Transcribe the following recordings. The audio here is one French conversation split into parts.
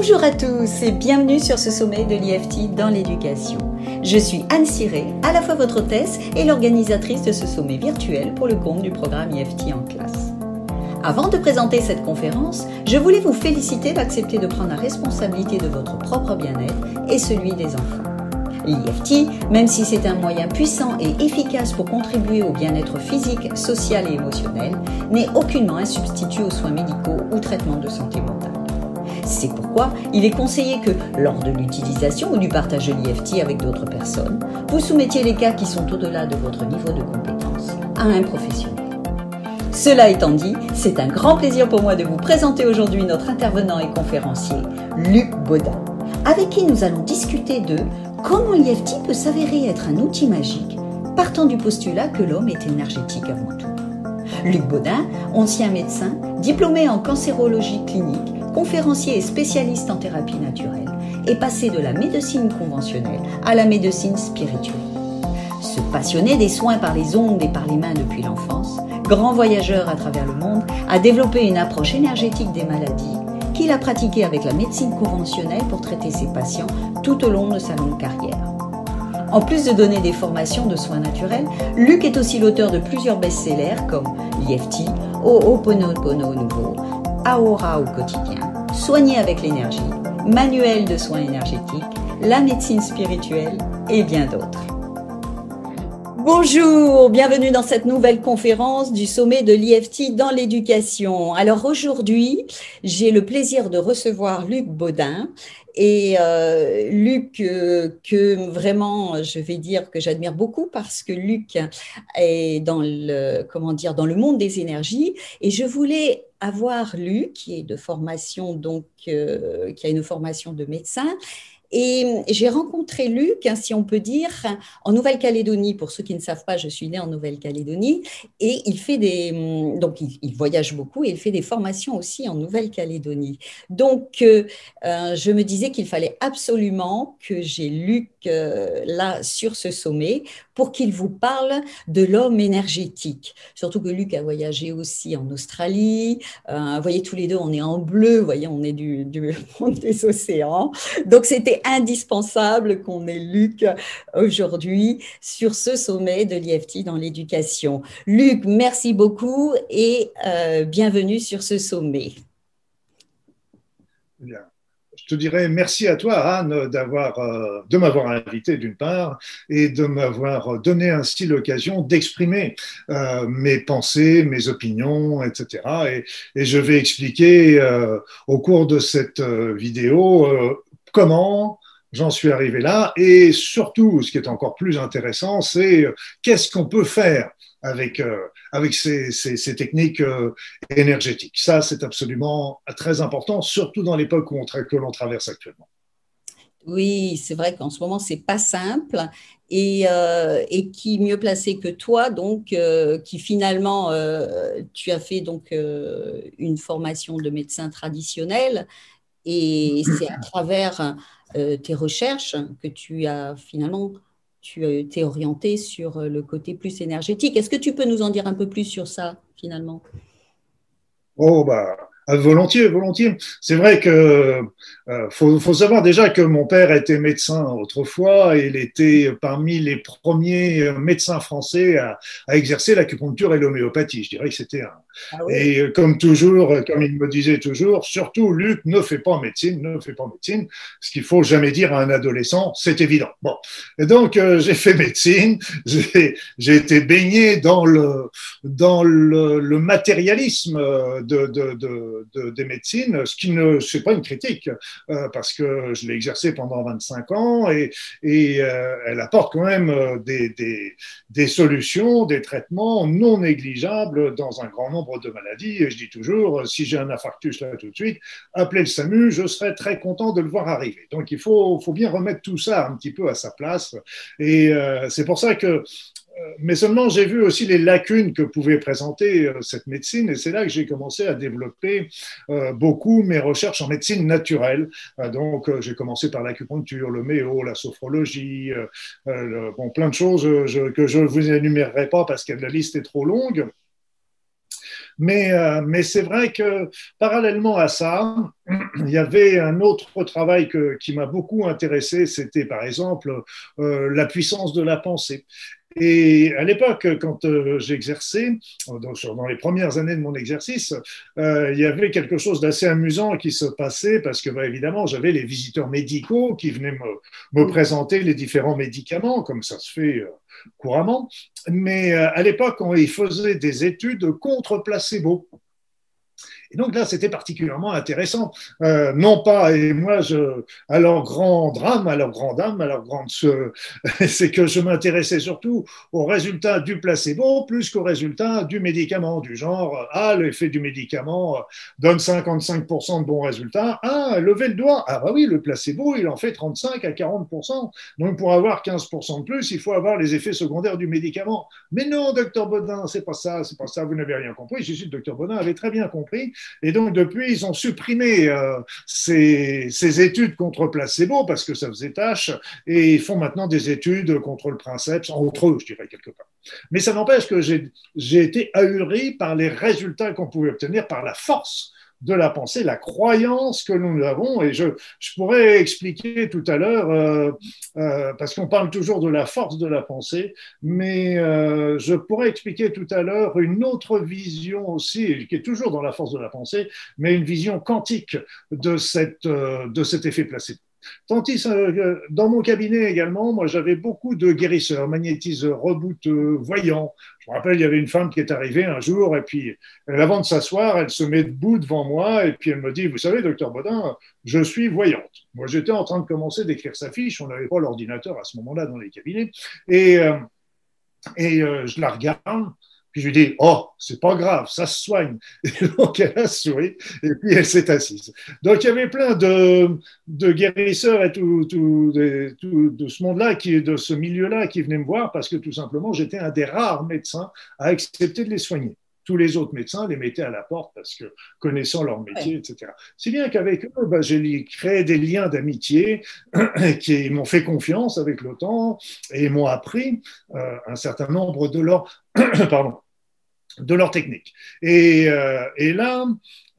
Bonjour à tous et bienvenue sur ce sommet de l'IFT dans l'éducation. Je suis Anne Siré, à la fois votre hôtesse et l'organisatrice de ce sommet virtuel pour le compte du programme IFT en classe. Avant de présenter cette conférence, je voulais vous féliciter d'accepter de prendre la responsabilité de votre propre bien-être et celui des enfants. L'IFT, même si c'est un moyen puissant et efficace pour contribuer au bien-être physique, social et émotionnel, n'est aucunement un substitut aux soins médicaux ou traitements de santé mentale. C'est pourquoi? Il est conseillé que, lors de l'utilisation ou du partage de l'IFT avec d'autres personnes, vous soumettiez les cas qui sont au-delà de votre niveau de compétence à un professionnel. Cela étant dit, c'est un grand plaisir pour moi de vous présenter aujourd'hui notre intervenant et conférencier, Luc Baudin, avec qui nous allons discuter de comment l'IFT peut s'avérer être un outil magique, partant du postulat que l'homme est énergétique avant tout. Luc Baudin, ancien médecin, diplômé en cancérologie clinique, conférencier et spécialiste en thérapie naturelle, est passé de la médecine conventionnelle à la médecine spirituelle. Se passionner des soins par les ondes et par les mains depuis l'enfance, grand voyageur à travers le monde, a développé une approche énergétique des maladies qu'il a pratiquée avec la médecine conventionnelle pour traiter ses patients tout au long de sa longue carrière. En plus de donner des formations de soins naturels, Luc est aussi l'auteur de plusieurs best-sellers comme l'IFT, Ho'oponopono Nouveau, Aura au quotidien, Soigner avec l'énergie, Manuel de soins énergétiques, la médecine spirituelle et bien d'autres. Bonjour, bienvenue dans cette nouvelle conférence du sommet de l'IFT dans l'éducation. Alors aujourd'hui, j'ai le plaisir de recevoir Luc Baudin. Et euh, Luc, euh, que vraiment, je vais dire que j'admire beaucoup parce que Luc est dans le, comment dire, dans le monde des énergies. Et je voulais avoir Luc, qui est de formation, donc, euh, qui a une formation de médecin, et j'ai rencontré Luc, hein, si on peut dire, en Nouvelle-Calédonie. Pour ceux qui ne savent pas, je suis née en Nouvelle-Calédonie. Et il fait des. Donc, il, voyage beaucoup et il fait des formations aussi en Nouvelle-Calédonie. Donc, euh, euh, je me disais qu'il fallait absolument que j'ai Luc euh, là sur ce sommet pour qu'il vous parle de l'homme énergétique. Surtout que Luc a voyagé aussi en Australie. vous voyez, tous les deux, on est en bleu. Voyez, on est du, monde des océans. Donc, c'était indispensable qu'on ait Luc aujourd'hui sur ce sommet de l'IFT dans l'éducation. Luc, merci beaucoup et euh, bienvenue sur ce sommet. Bien te dirais merci à toi, Anne, d'avoir, euh, de m'avoir invité d'une part et de m'avoir donné ainsi l'occasion d'exprimer euh, mes pensées, mes opinions, etc. Et, je vais expliquer au cours de cette vidéo comment j'en suis arrivé là et surtout, ce qui est encore plus intéressant, c'est euh, qu'est-ce qu'on peut faire avec, euh, avec ces, techniques euh, énergétiques. Ça, c'est absolument très important, surtout dans l'époque que l'on traverse actuellement. Oui, c'est vrai qu'en ce moment, c'est pas simple. Et, et, qui mieux placé que toi, donc, qui finalement, tu as fait donc une formation de médecin traditionnel et c'est à travers euh, tes recherches que tu as finalement tu t'es orienté sur le côté plus énergétique. Est-ce que tu peux nous en dire un peu plus sur ça finalement? Oh bah volontiers, volontiers. C'est vrai que euh, faut, faut, savoir déjà que mon père était médecin autrefois et il était parmi les premiers médecins français à, à exercer l'acupuncture et l'homéopathie. Je dirais que c'était un, ah et euh, comme toujours, euh, comme il me disait toujours, surtout Luc, ne fais pas médecine, ne fais pas médecine. Ce qu'il faut jamais dire à un adolescent, c'est évident. Bon, et donc euh, j'ai fait médecine, j'ai été baigné dans le dans le, le matérialisme de, de, de, de, des médecines, ce qui ne c'est pas une critique parce que je l'ai exercé pendant 25 ans et, et elle apporte quand même des, des, des solutions, des traitements non négligeables dans un grand nombre de maladies. Et je dis toujours, si j'ai un infarctus là tout de suite, appelez le SAMU, je serai très content de le voir arriver. Donc il faut, faut bien remettre tout ça un petit peu à sa place. Et euh, c'est pour ça que euh, mais seulement j'ai vu aussi les lacunes que pouvait présenter euh, cette médecine et c'est là que j'ai commencé à développer beaucoup mes recherches en médecine naturelle. donc j'ai commencé par l'acupuncture, le méo, la sophrologie, bon, plein de choses que je ne vous énumérerai pas parce que la liste est trop longue. Mais, euh, mais c'est vrai que parallèlement à ça, il y avait un autre travail qui m'a beaucoup intéressé, c'était par exemple euh, la puissance de la pensée. Et à l'époque, quand euh, j'exerçais, dans, dans, les premières années de mon exercice, euh, il y avait quelque chose d'assez amusant qui se passait parce que, bah, évidemment, j'avais les visiteurs médicaux qui venaient me, me, présenter les différents médicaments, comme ça se fait euh, couramment. Mais euh, à l'époque, ils faisaient des études contre placebo. Et donc là, c'était particulièrement intéressant. Euh, non pas, et moi, je, à leur grand drame, à leur grand dame, à leur grande, c'est que je m'intéressais surtout aux résultats du placebo plus qu'aux résultats du médicament, du genre, ah, l'effet du médicament donne 55% de bons résultats. Ah, levez le doigt. Ah, bah oui, le placebo, il en fait 35 à 40%. Donc, pour avoir 15% de plus, il faut avoir les effets secondaires du médicament. Mais non, docteur Baudin, c'est pas ça, c'est pas ça, vous n'avez rien compris. Je suis le docteur Baudin avait très bien compris et donc, depuis, ils ont supprimé euh, ces, ces, études contre placebo parce que ça faisait tâche et ils font maintenant des études contre le princeps, entre eux, je dirais, quelque part. Mais ça n'empêche que j'ai été ahuri par les résultats qu'on pouvait obtenir, par la force de la pensée, la croyance que nous avons. Et je, je pourrais expliquer tout à l'heure, euh, euh, parce qu'on parle toujours de la force de la pensée, mais euh, je pourrais expliquer tout à l'heure une autre vision aussi, qui est toujours dans la force de la pensée, mais une vision quantique de, cette, de cet effet placebo. Tandis euh, dans mon cabinet également, moi j'avais beaucoup de guérisseurs, magnétiseurs, rebouteux, voyants. Je me rappelle, il y avait une femme qui est arrivée un jour et puis avant de s'asseoir, elle se met debout devant moi et puis elle me dit, vous savez, docteur Baudin, je suis voyante. Moi j'étais en train de commencer d'écrire sa fiche, on n'avait pas l'ordinateur à ce moment-là dans les cabinets et, euh, et euh, je la regarde puis je lui dis, oh, c'est pas grave, ça se soigne. Et donc elle a souri et puis elle s'est assise. Donc il y avait plein de, de guérisseurs et tout, tout, de, tout de ce monde-là, de ce milieu-là qui venaient me voir parce que tout simplement j'étais un des rares médecins à accepter de les soigner tous les autres médecins les mettaient à la porte parce que connaissant leur métier, etc. Si bien qu'avec eux, ben, j'ai créé des liens d'amitié qui m'ont fait confiance avec le temps et m'ont appris euh, un certain nombre de leurs pardon de leur technique. Et, euh, et là,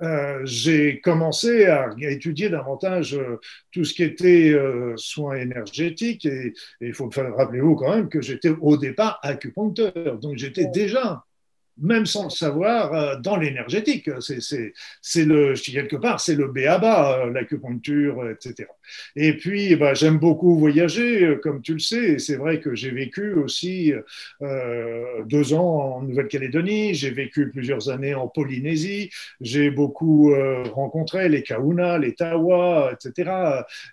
euh, j'ai commencé à étudier davantage euh, tout ce qui était euh, soins énergétiques. Et il faut rappeler-vous quand même que j'étais au départ acupuncteur. Donc j'étais déjà même sans le savoir, euh, dans l'énergétique. C'est le, quelque part, c'est le béaba, euh, l'acupuncture, euh, etc. Et puis, bah, j'aime beaucoup voyager, comme tu le sais, c'est vrai que j'ai vécu aussi deux ans en Nouvelle-Calédonie, j'ai vécu plusieurs années en Polynésie, j'ai beaucoup rencontré les Kauna, les Tawa, etc.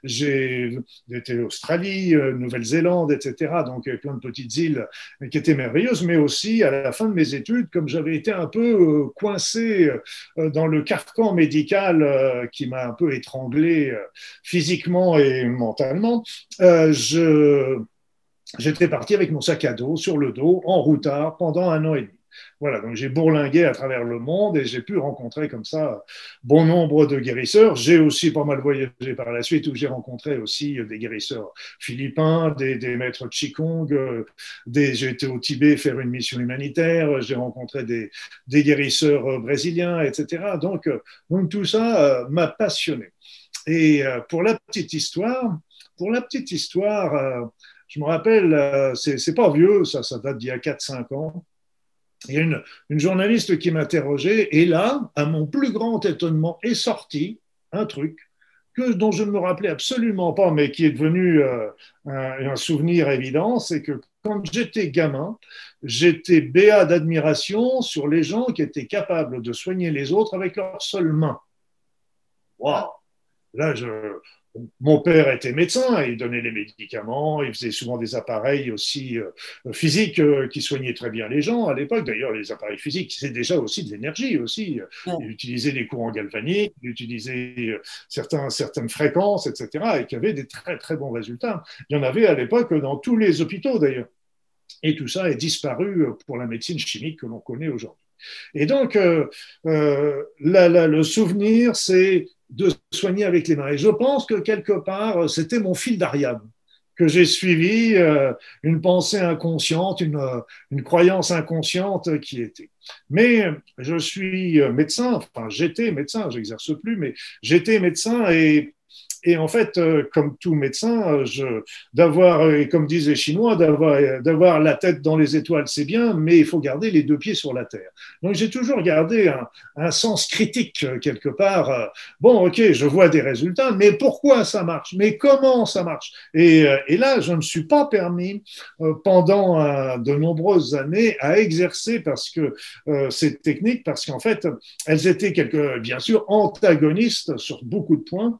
J'ai été Australie, Nouvelle-Zélande, etc. Donc, plein de petites îles qui étaient merveilleuses, mais aussi à la fin de mes études, comme j'avais été un peu euh, coincé euh, dans le carcan médical euh, qui m'a un peu étranglé physiquement et mentalement, j'étais parti avec mon sac à dos sur le dos en routard pendant un an et demi. Voilà, donc j'ai bourlingué à travers le monde et j'ai pu rencontrer comme ça bon nombre de guérisseurs. J'ai aussi pas mal voyagé par la suite où j'ai rencontré aussi des guérisseurs philippins, des, des maîtres Qigong, des, j'ai été au Tibet faire une mission humanitaire, j'ai rencontré des, des, guérisseurs brésiliens, etc. Donc, donc tout ça euh, m'a passionné. Et euh, pour la petite histoire, pour la petite histoire, euh, je me rappelle, c'est pas vieux, ça, ça date d'il y a 4-5 ans il y a une, journaliste qui m'interrogeait, et là, à mon plus grand étonnement, est sorti un truc que, dont je ne me rappelais absolument pas, mais qui est devenu euh, un, souvenir évident, c'est que quand j'étais gamin, j'étais béat d'admiration sur les gens qui étaient capables de soigner les autres avec leurs seules mains. Waouh Là, je, mon père était médecin, il donnait les médicaments, il faisait souvent des appareils aussi euh, physiques euh, qui soignaient très bien les gens à l'époque. D'ailleurs, les appareils physiques, c'est déjà aussi de l'énergie aussi. Il utilisait des courants galvaniques, il utilisait euh, certains, certaines fréquences, etc., et qui avaient des très très bons résultats. Il y en avait à l'époque dans tous les hôpitaux d'ailleurs. Et tout ça est disparu pour la médecine chimique que l'on connaît aujourd'hui. Et donc, euh, euh, le souvenir, c'est de soigner avec les mains. Et je pense que quelque part, c'était mon fil d'Ariane. que j'ai suivi euh, une pensée inconsciente, une, une, croyance inconsciente qui était. Mais je suis médecin, enfin j'étais médecin, j'exerce plus, mais j'étais médecin et et en fait, euh, comme tout médecin, euh, d'avoir, euh, comme disent les Chinois, d'avoir, la tête dans les étoiles, c'est bien, mais il faut garder les deux pieds sur la terre. Donc j'ai toujours gardé un, sens critique quelque part. Bon, ok, je vois des résultats, mais pourquoi ça marche? Mais comment ça marche? Et, là, je ne me suis pas permis pendant de nombreuses années à exercer parce que ces techniques, parce qu'en fait, elles étaient bien sûr antagonistes sur beaucoup de points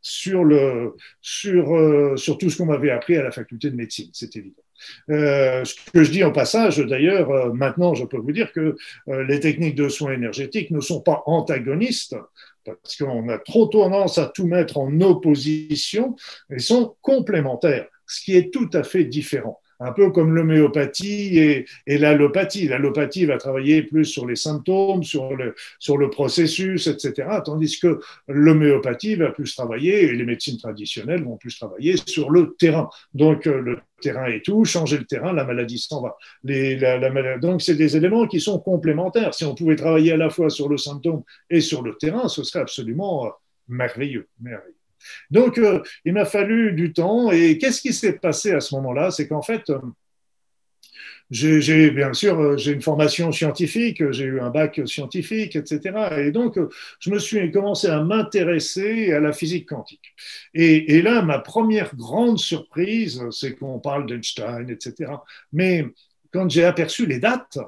sur, le, sur, euh, sur tout ce qu'on m'avait appris à la faculté de médecine, c'est évident. Euh, ce que je dis en passage, d'ailleurs, euh, maintenant, je peux vous dire que euh, les techniques de soins énergétiques ne sont pas antagonistes, parce qu'on a trop tendance à tout mettre en opposition, elles sont complémentaires, ce qui est tout à fait différent un peu comme l'homéopathie et, et l'allopathie. L'allopathie va travailler plus sur les symptômes, sur le, sur le processus, etc., tandis que l'homéopathie va plus travailler, et les médecines traditionnelles vont plus travailler sur le terrain. Donc, euh, le terrain est tout, changer le terrain, la maladie s'en va. Les, la, la, donc, c'est des éléments qui sont complémentaires. Si on pouvait travailler à la fois sur le symptôme et sur le terrain, ce serait absolument euh, merveilleux, merveilleux. Donc, euh, il m'a fallu du temps. Et qu'est-ce qui s'est passé à ce moment-là? C'est qu'en fait, euh, j'ai bien sûr euh, j'ai une formation scientifique, j'ai eu un bac scientifique, etc. Et donc je me suis commencé à m'intéresser à la physique quantique. Et, et, là, ma première grande surprise, c'est qu'on parle d'Einstein, etc. Mais quand j'ai aperçu les dates,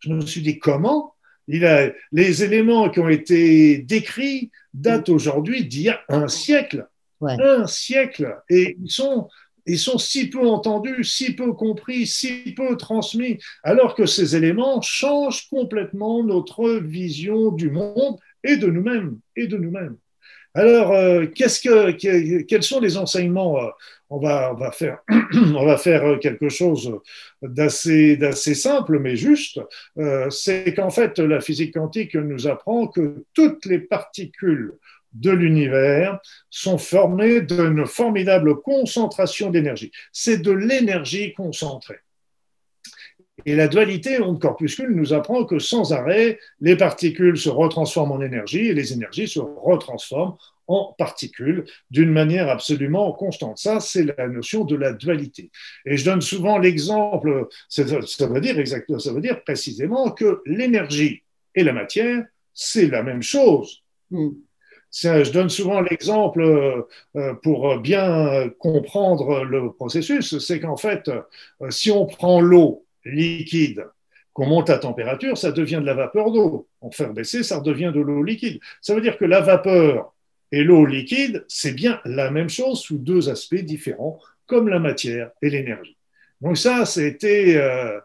je me suis dit comment? Il a, les éléments qui ont été décrits datent aujourd'hui d'il y a un siècle. Un siècle. Et ils sont, ils sont si peu entendus, si peu compris, si peu transmis, alors que ces éléments changent complètement notre vision du monde et de nous-mêmes. Et de nous-mêmes. Alors, euh, quels sont les enseignements euh, on va, faire, faire quelque chose d'assez, simple, mais juste. Euh, c'est qu'en fait, la physique quantique nous apprend que toutes les particules de l'univers sont formées d'une formidable concentration d'énergie. C'est de l'énergie concentrée. Et la dualité onde-corpuscule nous apprend que sans arrêt, les particules se retransforment en énergie et les énergies se retransforment en particules d'une manière absolument constante. Ça, c'est la notion de la dualité. Et je donne souvent l'exemple, ça, veut dire exactement, ça veut dire précisément que l'énergie et la matière, c'est la même chose. Mm. Je donne souvent l'exemple euh, pour bien comprendre le processus, c'est qu'en fait, euh, si on prend l'eau liquide, qu'on monte à température, ça devient de la vapeur d'eau. On fait baisser, ça redevient de l'eau liquide. Ça veut dire que la vapeur et l'eau liquide, c'est bien la même chose sous deux aspects différents, comme la matière et l'énergie. Donc ça, c'était euh,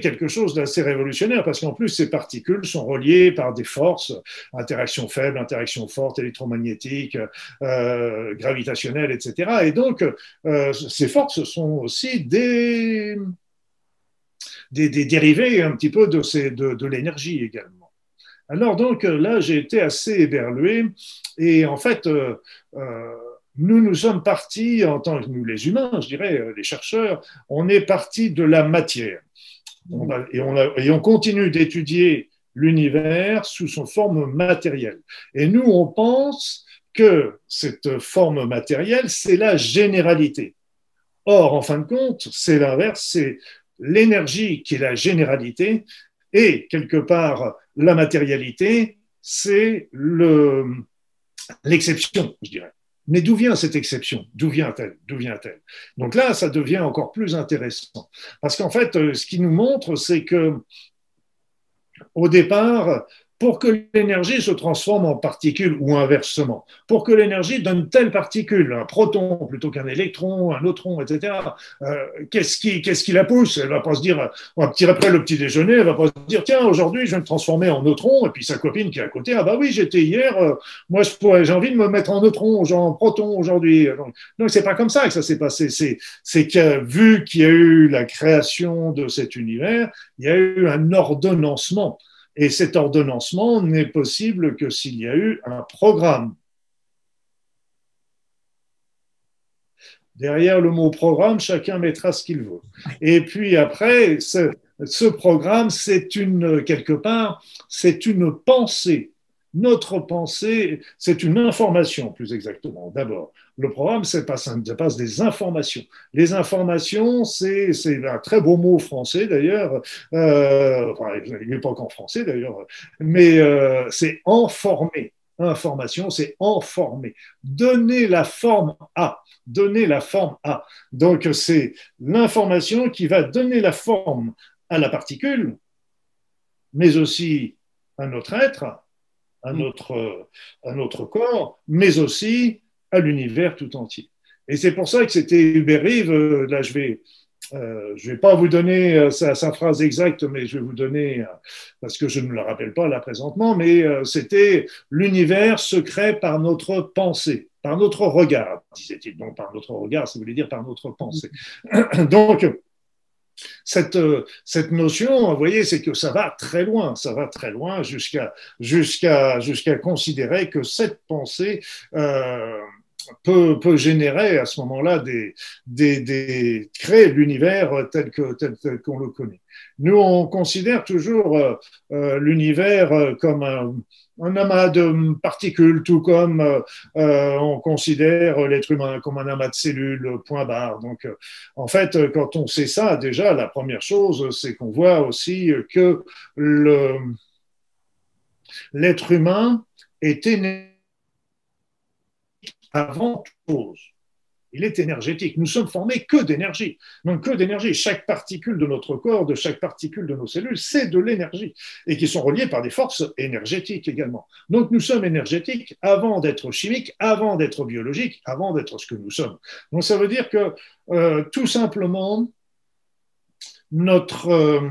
quelque chose d'assez révolutionnaire parce qu'en plus, ces particules sont reliées par des forces, interaction faible, interaction forte, électromagnétique, euh, gravitationnelle, etc. Et donc, euh, ces forces sont aussi des, des, dérivés un petit peu de, l'énergie également. Alors donc là, j'ai été assez éberlué et en fait, euh, euh, nous, nous sommes partis, en tant que nous les humains, je dirais, euh, les chercheurs, on est partis de la matière. et, on et on continue d'étudier l'univers sous son forme matérielle. Et nous, on pense que cette forme matérielle, c'est la généralité. Or, en fin de compte, c'est l'inverse, c'est l'énergie qui est la généralité et quelque part la matérialité, c'est l'exception, je dirais. Mais d'où vient cette exception? D'où vient-elle? D'où vient-elle? Donc là, ça devient encore plus intéressant. Parce qu'en fait, euh, ce qui nous montre, c'est que au départ, pour que l'énergie se transforme en particule ou inversement, pour que l'énergie donne telle particule, un proton plutôt qu'un électron, un neutron, etc. Euh, qu'est-ce qui, qu'est-ce qui la pousse? Elle va pas se dire, un petit après le petit déjeuner, elle va pas se dire, tiens, aujourd'hui, je vais me transformer en neutron, et puis sa copine qui est à côté, ah bah oui, j'étais hier, euh, moi, je pourrais, j'ai envie de me mettre en neutron, en proton aujourd'hui. Donc, donc c'est pas comme ça que ça s'est passé. C'est, c'est que vu qu'il y a eu la création de cet univers, il y a eu un ordonnancement. Et cet ordonnancement n'est possible que s'il y a eu un programme. Derrière le mot programme, chacun mettra ce qu'il veut. Et puis après, ce, programme, c'est quelque part, c'est une pensée. Notre pensée, c'est une information, plus exactement, d'abord. Le programme, c'est pas, ça passe des informations. Les informations, c'est un très beau mot français d'ailleurs, euh, enfin, il n'est pas qu'en français d'ailleurs, mais euh, c'est informer. Information, c'est informer. Donner la forme à. Donner la forme à. Donc, c'est l'information qui va donner la forme à la particule, mais aussi à notre être, à notre, à notre corps, mais aussi à l'univers tout entier. Et c'est pour ça que c'était Hubert Rive, euh, là je vais, euh, je vais pas vous donner euh, sa, sa, phrase exacte, mais je vais vous donner, parce que je ne me la rappelle pas là présentement, mais c'était l'univers se crée par notre pensée, par notre regard, disait-il. Donc par notre regard, ça voulait dire par notre pensée. Donc, cette, cette notion, vous voyez, c'est que ça va très loin, ça va très loin jusqu'à jusqu'à jusqu'à considérer que cette pensée peut, générer à ce moment-là des, des, des créer l'univers tel que tel, qu'on le connaît. Nous, on considère toujours euh, euh l'univers euh, comme un, amas de particules, tout comme on considère l'être humain comme un amas de cellules, point barre. Donc, en fait, quand on sait ça, déjà, la première chose, c'est qu'on voit aussi que l'être humain est énergétique avant toute chose. Il est énergétique. Nous sommes formés que d'énergie. Donc que d'énergie. Chaque particule de notre corps, de chaque particule de nos cellules, c'est de l'énergie. Et qui sont reliées par des forces énergétiques également. Donc nous sommes énergétiques avant d'être chimiques, avant d'être biologiques, avant d'être ce que nous sommes. Donc ça veut dire que euh, tout simplement, notre... Euh,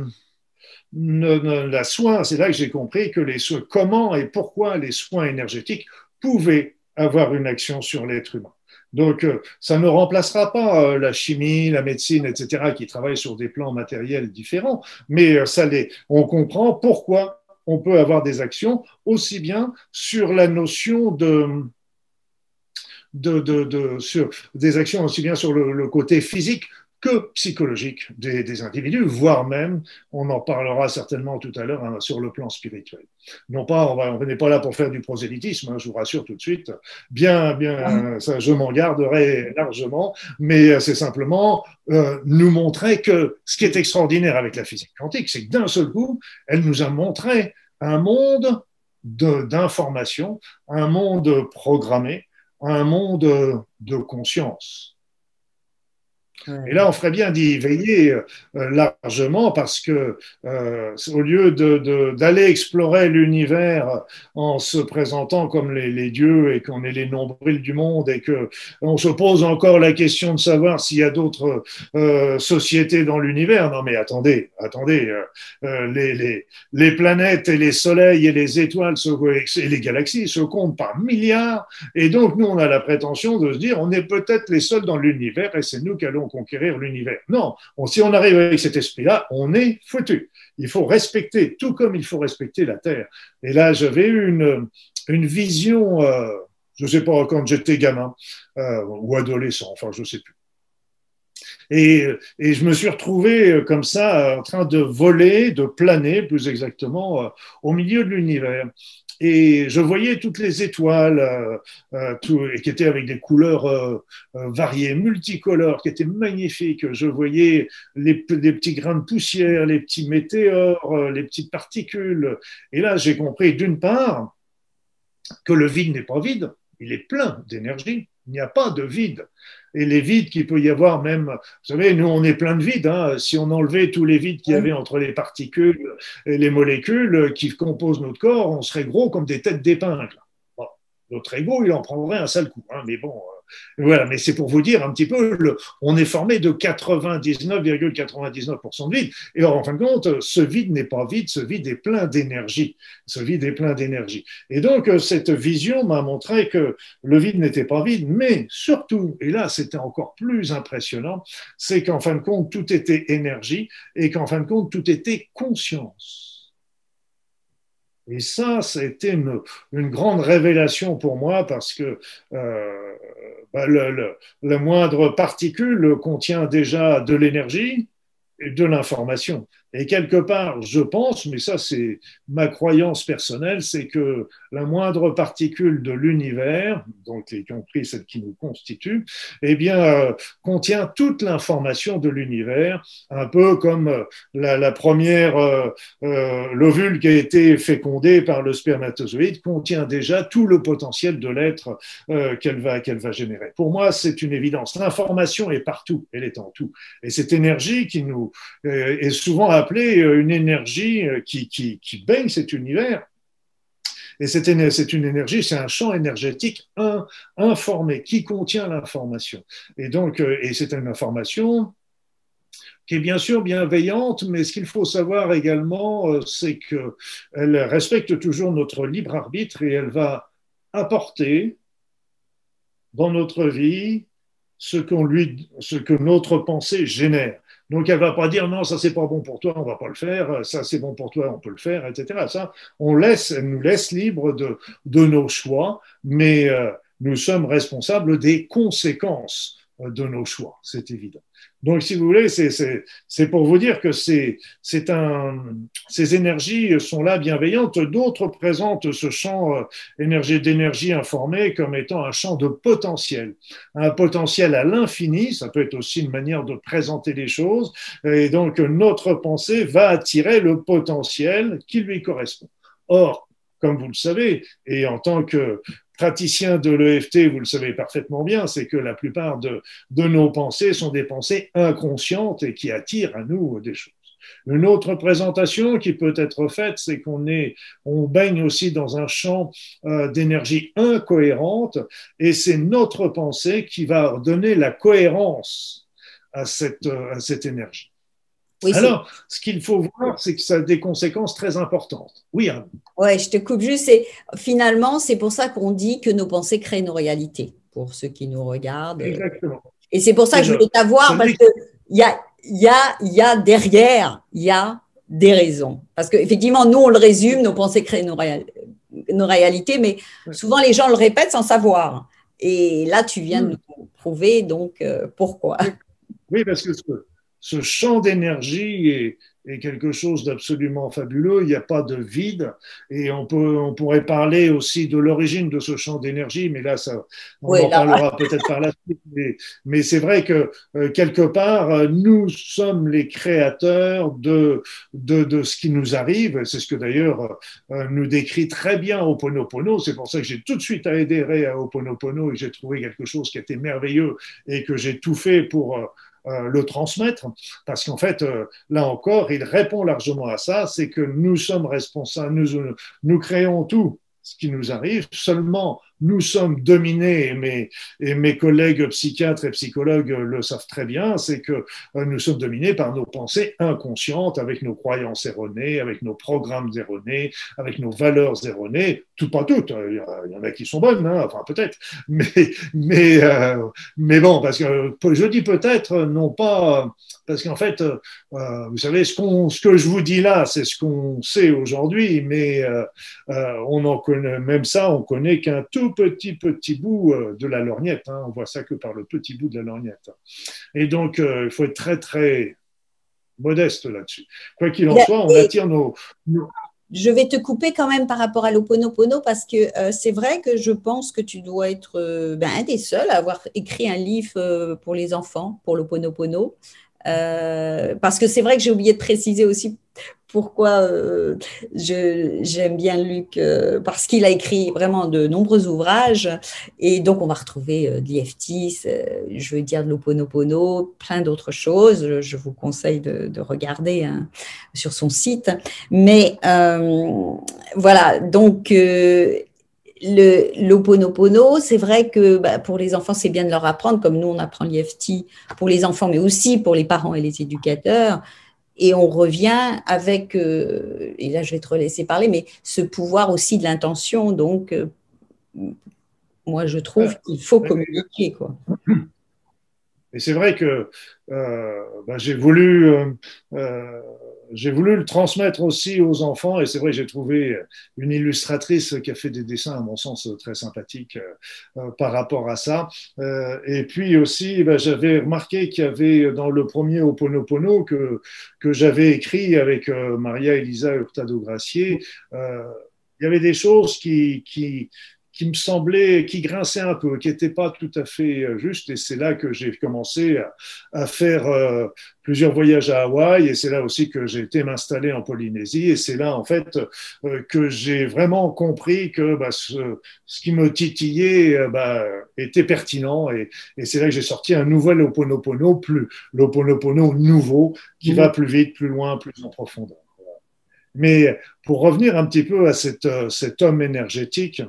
la soin, c'est là que j'ai compris que les soins, comment et pourquoi les soins énergétiques pouvaient avoir une action sur l'être humain. Donc, euh, ça ne remplacera pas euh, la chimie, la médecine, etc., qui travaillent sur des plans matériels différents, mais euh, ça on comprend pourquoi on peut avoir des actions aussi bien sur la notion de, de, de, sur des actions aussi bien sur le côté physique que psychologique des, des, individus, voire même, on en parlera certainement tout à l'heure hein, sur le plan spirituel. Non pas, on n'est pas là pour faire du prosélytisme, hein, je vous rassure tout de suite. Bien, bien, ah. ça, je m'en garderai largement, mais c'est simplement euh, nous montrer que ce qui est extraordinaire avec la physique quantique, c'est que d'un seul coup, elle nous a montré un monde d'information, un monde programmé, un monde de conscience. Et là, on ferait bien d'y veiller euh, largement parce que euh, au lieu d'aller explorer l'univers en se présentant comme les, dieux et qu'on est les nombrils du monde et que on se pose encore la question de savoir s'il y a d'autres euh, sociétés dans l'univers. Non, mais attendez, attendez, euh, les, planètes et les soleils et les étoiles et les galaxies se comptent par milliards. Et donc, nous, on a la prétention de se dire, on est peut-être les seuls dans l'univers et c'est nous qui allons conquérir l'univers. Non, si on arrive avec cet esprit-là, on est foutu. Il faut respecter, tout comme il faut respecter la Terre. Et là, j'avais eu une, une vision, euh, je ne sais pas, quand j'étais gamin euh, ou adolescent, enfin, je ne sais plus. Et, je me suis retrouvé comme ça en train de voler, de planer plus exactement, euh, au milieu de l'univers et je voyais toutes les étoiles euh, euh, tout, qui étaient avec des couleurs euh, variées, multicolores, qui étaient magnifiques. Je voyais les, petits grains de poussière, les petits météores, les petites particules. Et là, j'ai compris d'une part que le vide n'est pas vide, il est plein d'énergie. Il n'y a pas de vide et les vides qu'il peut y avoir même. Vous savez, nous, on est plein de vides. Hein. Si on enlevait tous les vides qu'il y avait entre les particules et les molécules qui composent notre corps, on serait gros comme des têtes d'épingle. Notre ego, il en prendrait un sale coup. Hein. Mais bon, voilà, mais c'est pour vous dire un petit peu, le, on est formé de 99,99% de vide. Et en fin de compte, ce vide n'est pas vide, ce vide est plein d'énergie. Ce vide est plein d'énergie. Et donc, cette vision m'a montré que le vide n'était pas vide, mais surtout, et là, c'était encore plus impressionnant, c'est qu'en fin de compte, tout était énergie et qu'en fin de compte, tout était conscience. Et ça, c'était une, une, grande révélation pour moi parce que euh, bah, la moindre particule contient déjà de l'énergie et de l'information. Et quelque part, je pense, mais ça c'est ma croyance personnelle, c'est que la moindre particule de l'univers, donc y compris celle qui nous constitue, eh bien, euh, contient toute l'information de l'univers, un peu comme euh, la, première, euh, l'ovule qui a été fécondé par le spermatozoïde contient déjà tout le potentiel de l'être qu'elle va, qu'elle va générer. Pour moi, c'est une évidence. L'information est partout, elle est en tout. Et cette énergie qui nous est souvent appelée euh, une énergie euh, qui, baigne cet univers. Et c'est une, énergie, c'est un champ énergétique informé qui contient l'information. Et donc, et c'est une information qui est bien sûr bienveillante, mais ce qu'il faut savoir également, c'est qu'elle respecte toujours notre libre arbitre et elle va apporter dans notre vie ce, qu'on lui, ce que notre pensée génère. Donc elle va pas dire non, ça c'est pas bon pour toi, on va pas le faire, ça c'est bon pour toi, on peut le faire, etc. Ça, on laisse, elle nous laisse libre de, de nos choix, mais euh, nous sommes responsables des conséquences de nos choix, c'est évident. Donc, si vous voulez, c'est pour vous dire que c'est un, ces énergies sont là bienveillantes. D'autres présentent ce champ euh, énergie d'énergie informée comme étant un champ de potentiel, un potentiel à l'infini. Ça peut être aussi une manière de présenter les choses. Et donc, notre pensée va attirer le potentiel qui lui correspond. Or, comme vous le savez, et en tant que praticien de l'EFT, vous le savez parfaitement bien, c'est que la plupart de, nos pensées sont des pensées inconscientes et qui attirent à nous des choses. Une autre présentation qui peut être faite, c'est qu'on est, on baigne aussi dans un champ euh, d'énergie incohérente et c'est notre pensée qui va donner la cohérence à cette, à cette énergie. Oui, Alors, ce qu'il faut voir, c'est que ça a des conséquences très importantes. Oui, Anne. Ouais, je te coupe juste. Et finalement, c'est pour ça qu'on dit que nos pensées créent nos réalités, pour ceux qui nous regardent. Exactement. Et c'est pour ça que je voulais t'avoir, parce qu'il y a, y, a, y a derrière, il y a des raisons. Parce qu'effectivement, nous, on le résume, nos pensées créent nos, nos réalités, mais souvent les gens le répètent sans savoir. Et là, tu viens de hmm. nous prouver donc euh, pourquoi. Oui, parce que ce champ d'énergie est, est, quelque chose d'absolument fabuleux. Il n'y a pas de vide. Et on, peut, on pourrait parler aussi de l'origine de ce champ d'énergie, mais là, ça, on oui, en là. parlera peut-être par la suite. Mais, mais c'est vrai que euh, quelque part, euh, nous sommes les créateurs de, de, de ce qui nous arrive. C'est ce que d'ailleurs euh, nous décrit très bien Oponopono. C'est pour ça que j'ai tout de suite adhéré à Oponopono et j'ai trouvé quelque chose qui était merveilleux et que j'ai tout fait pour euh, le transmettre, parce qu'en fait, euh, là encore, il répond largement à ça, c'est que nous sommes responsables, nous créons tout ce qui nous arrive, seulement nous sommes dominés, et mes, collègues psychiatres et psychologues le savent très bien, c'est que euh, nous sommes dominés par nos pensées inconscientes, avec nos croyances erronées, avec nos programmes erronés, avec nos valeurs erronées, tout pas toutes, il y en a qui sont bonnes, hein, enfin peut-être, euh, mais bon, parce que je dis peut-être, non pas, parce qu'en fait, euh, vous savez, ce, que je vous dis là, c'est ce qu'on sait aujourd'hui, mais on en connaît, même ça, on connaît qu'un tout petit, petit bout euh, de la lorgnette. Hein. On voit ça que par le petit bout de la lorgnette. Et donc, euh, il faut être très, très modeste là-dessus. Quoi qu'il en soit, on attire nos, nos, je vais te couper quand même par rapport à l'Oponopono parce que euh, c'est vrai que je pense que tu dois être euh, ben, un des seuls à avoir écrit un livre euh, pour les enfants, pour l'Oponopono. parce que c'est vrai que j'ai oublié de préciser aussi pourquoi euh, j'aime bien Luc, euh, parce qu'il a écrit vraiment de nombreux ouvrages, et donc on va retrouver euh, de l'IFT, je veux dire de l'Oponopono, plein d'autres choses. Je vous conseille de, de regarder hein, sur son site. Mais euh, voilà, donc l'Oponopono, c'est vrai que bah, pour les enfants, c'est bien de leur apprendre, comme nous, on apprend l'IFT pour les enfants, mais aussi pour les parents et les éducateurs. Et on revient avec, euh, et là je vais te laisser parler, mais ce pouvoir aussi de l'intention. Donc, euh, moi je trouve qu'il faut communiquer. Quoi. Et c'est vrai que euh, ben, j'ai voulu, euh, euh, j'ai voulu le transmettre aussi aux enfants. Et c'est vrai, j'ai trouvé une illustratrice qui a fait des dessins, à mon sens, très sympathiques par rapport à ça. Et puis aussi, ben, j'avais remarqué qu'il y avait dans le premier Oponopono que, que j'avais écrit avec Maria Elisa Hurtado-Gracier, il y avait des choses qui, qui me semblait, qui grinçait un peu, qui n'était pas tout à fait euh, juste. Et c'est là que j'ai commencé à, à faire euh, plusieurs voyages à Hawaï. Et c'est là aussi que j'ai été m'installer en Polynésie. Et c'est là, en fait, euh, que j'ai vraiment compris que bah, ce, ce, qui me titillait euh, bah, était pertinent. Et, et c'est là que j'ai sorti un nouvel Oponopono, plus l'Oponopono nouveau, qui mmh. va plus vite, plus loin, plus en profondeur. Mais pour revenir un petit peu à cette, cet homme énergétique,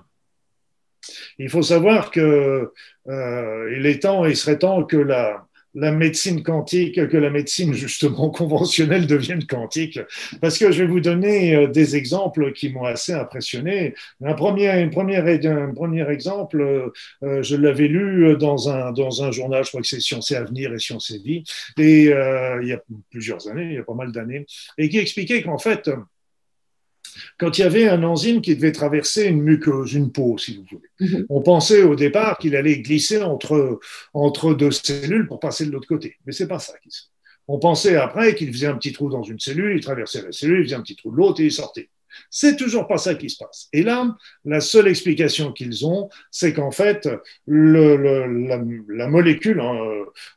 il faut savoir que euh, il est temps, il serait temps que la, médecine quantique, que la médecine justement conventionnelle devienne quantique. Parce que je vais vous donner euh, des exemples qui m'ont assez impressionné. Un premier, un premier, exemple, euh, je l'avais lu dans un, dans un journal, je crois que c'est Sciences et Avenir et Sciences et Vie, et il y a plusieurs années, il y a pas mal d'années, et qui expliquait qu'en fait, quand il y avait un enzyme qui devait traverser une muqueuse, une peau, si vous voulez. -hmm. On pensait au départ qu'il allait glisser entre, entre deux cellules pour passer de l'autre côté. Mais c'est pas ça qui se fait. On pensait après qu'il faisait un petit trou dans une cellule, il traversait la cellule, il faisait un petit trou de l'autre et il sortait. C'est toujours pas ça qui se passe. Et là, la seule explication qu'ils ont, c'est qu'en fait, le, le, la, la, molécule hein,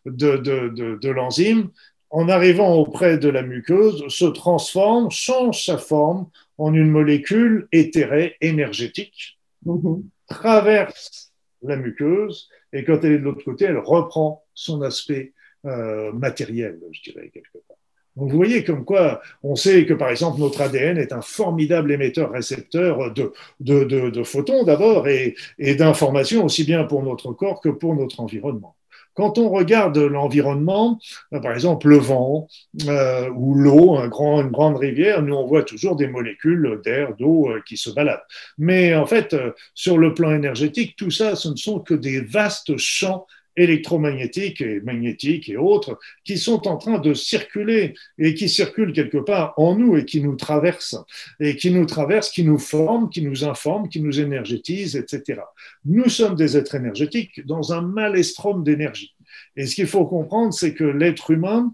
de, de, de, de l'enzyme, en arrivant auprès de la muqueuse, se transforme, change sa forme en une molécule éthérée énergétique, mmh. traverse la muqueuse et quand elle est de l'autre côté, elle reprend son aspect euh, matériel, je dirais quelque part. Donc vous voyez comme quoi on sait que par exemple notre ADN est un formidable émetteur-récepteur de, de, de, de, photons d'abord et, et d'informations aussi bien pour notre corps que pour notre environnement. Quand on regarde l'environnement, euh, par exemple le vent euh, ou l'eau, une grande rivière, nous on voit toujours des molécules d'air, d'eau euh, qui se baladent. Mais en fait, sur le plan énergétique, tout ça, ce ne sont que des vastes champs électromagnétiques et magnétiques et autres qui sont en train de circuler et qui circulent quelque part en nous et qui nous traversent et qui nous traversent, qui nous forment, qui nous informent, qui nous énergétisent, etc. Nous sommes des êtres énergétiques dans un malestrum d'énergie. Et ce qu'il faut comprendre, c'est que l'être humain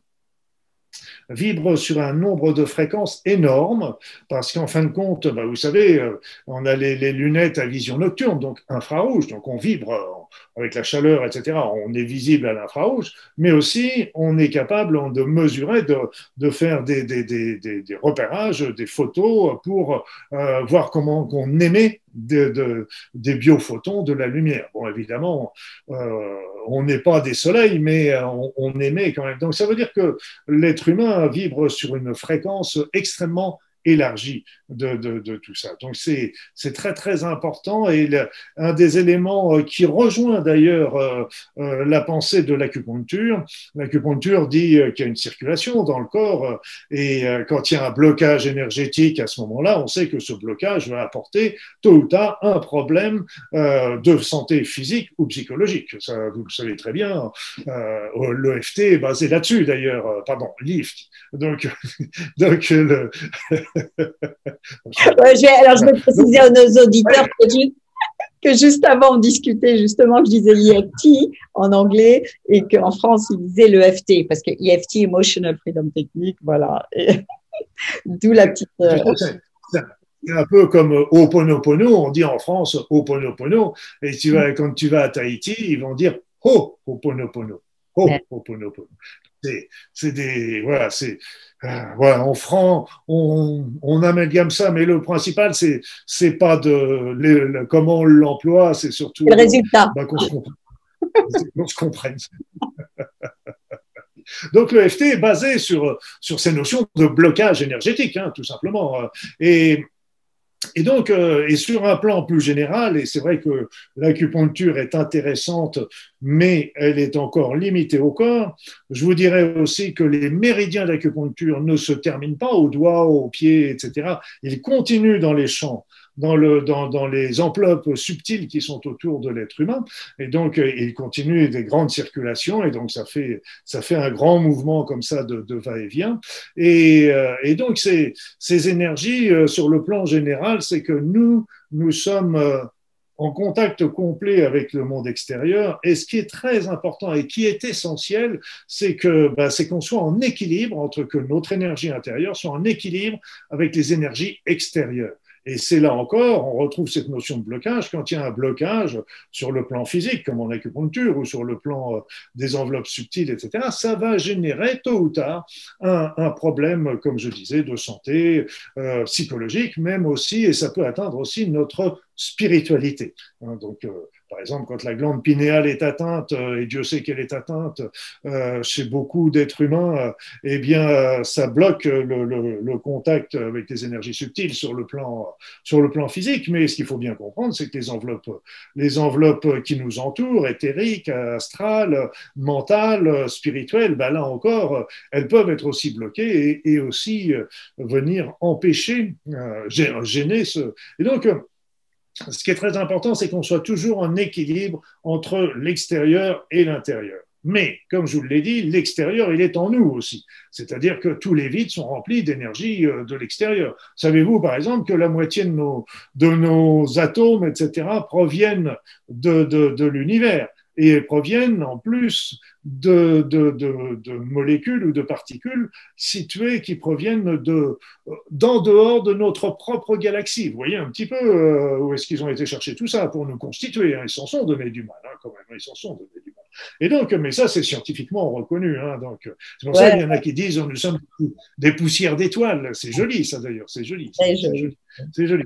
vibre sur un nombre de fréquences énorme, parce qu'en fin de compte, bah, vous savez, euh, on a les, lunettes à vision nocturne, donc infrarouge, donc on vibre avec la chaleur, etc., on est visible à l'infrarouge, mais aussi on est capable de mesurer, de, de faire des, des, des, des, repérages, des photos pour euh, voir comment on émet de, de, des biophotons de la lumière. Bon, évidemment, euh, on n'est pas des soleils, mais on, on, émet quand même. Donc ça veut dire que l'être humain vibre sur une fréquence extrêmement élargie de, de, de tout ça. Donc c'est très très important et le, un des éléments euh, qui rejoint d'ailleurs euh, euh, la pensée de l'acupuncture, l'acupuncture dit qu'il y a une circulation dans le corps et quand il y a un blocage énergétique à ce moment-là, on sait que ce blocage va apporter tôt ou tard un problème de santé physique ou psychologique. Ça, vous le savez très bien. L'EFT est basé là-dessus d'ailleurs, pardon, LIFT. Donc, donc le, ouais, je vais, alors, je vais préciser à nos auditeurs que, juste, que juste avant, on discutait justement, je disais EFT en anglais et qu'en France, ils disaient le FT parce que EFT, Emotional Freedom Technique, voilà. D'où la petite. Euh... C'est un peu comme Oponopono, on dit en France Oponopono, et tu vas, quand tu vas à Tahiti, ils vont dire Ho Oponopono. Ho Oponopono. C'est des. Voilà, c'est euh, voilà, en franc, on, on, amalgame ça, mais le principal, c'est c'est pas de comment on l'emploie, c'est surtout le résultat. Bah, qu'on se comprenne. qu se comprenne. Donc le FT est basé sur sur ces notions de blocage énergétique, hein, tout simplement. Et et donc, euh, et sur un plan plus général, et c'est vrai que l'acupuncture est intéressante, mais elle est encore limitée au corps, je vous dirais aussi que les méridiens d'acupuncture ne se terminent pas au doigt, aux pieds, etc. Ils continuent dans les champs dans, le, dans, dans, les enveloppes subtiles qui sont autour de l'être humain. Et donc, euh, il continue des grandes circulations, et donc ça fait, ça fait un grand mouvement comme ça de, va-et-vient. Et, euh, et, donc, ces, ces énergies, euh, sur le plan général, c'est que nous, nous sommes en contact complet avec le monde extérieur. Et ce qui est très important et qui est essentiel, c'est que bah, c'est qu'on soit en équilibre entre que notre énergie intérieure soit en équilibre avec les énergies extérieures. Et c'est là encore, on retrouve cette notion de blocage. Quand il y a un blocage sur le plan physique, comme en acupuncture, ou sur le plan euh, des enveloppes subtiles, etc., ça va générer tôt ou tard un, problème, comme je disais, de santé euh, psychologique, même aussi, et ça peut atteindre aussi notre spiritualité. Hein, donc, euh, par exemple, quand la glande pinéale est atteinte, euh, et Dieu sait qu'elle est atteinte euh, chez beaucoup d'êtres humains, euh, eh bien, ça bloque le, contact avec les énergies subtiles sur le plan, sur le plan physique. Mais ce qu'il faut bien comprendre, c'est que les enveloppes, les enveloppes qui nous entourent, éthériques, astrales, mentales, spirituelles, ben là encore, elles peuvent être aussi bloquées et, et aussi venir empêcher, gêner ce. Et donc, ce qui est très important, c'est qu'on soit toujours en équilibre entre l'extérieur et l'intérieur. Mais, comme je vous l'ai dit, l'extérieur, il est en nous aussi. C'est-à-dire que tous les vides sont remplis d'énergie euh, de l'extérieur. Savez-vous, par exemple, que la moitié de nos, atomes, etc., proviennent de l'univers et proviennent en plus de, de, de, de, molécules ou de particules situées qui proviennent de d'en dehors de notre propre galaxie. Vous voyez un petit peu euh, où est-ce qu'ils ont été chercher tout ça pour nous constituer. Hein. Ils s'en sont donné du mal, hein, quand même. Ils s'en sont donné du mal. Et donc, mais ça, c'est scientifiquement reconnu. Hein, donc, c'est pour ouais. ça qu'il y en a qui disent nous sommes des poussières d'étoiles. C'est joli, ça d'ailleurs. C'est joli. C'est joli. joli.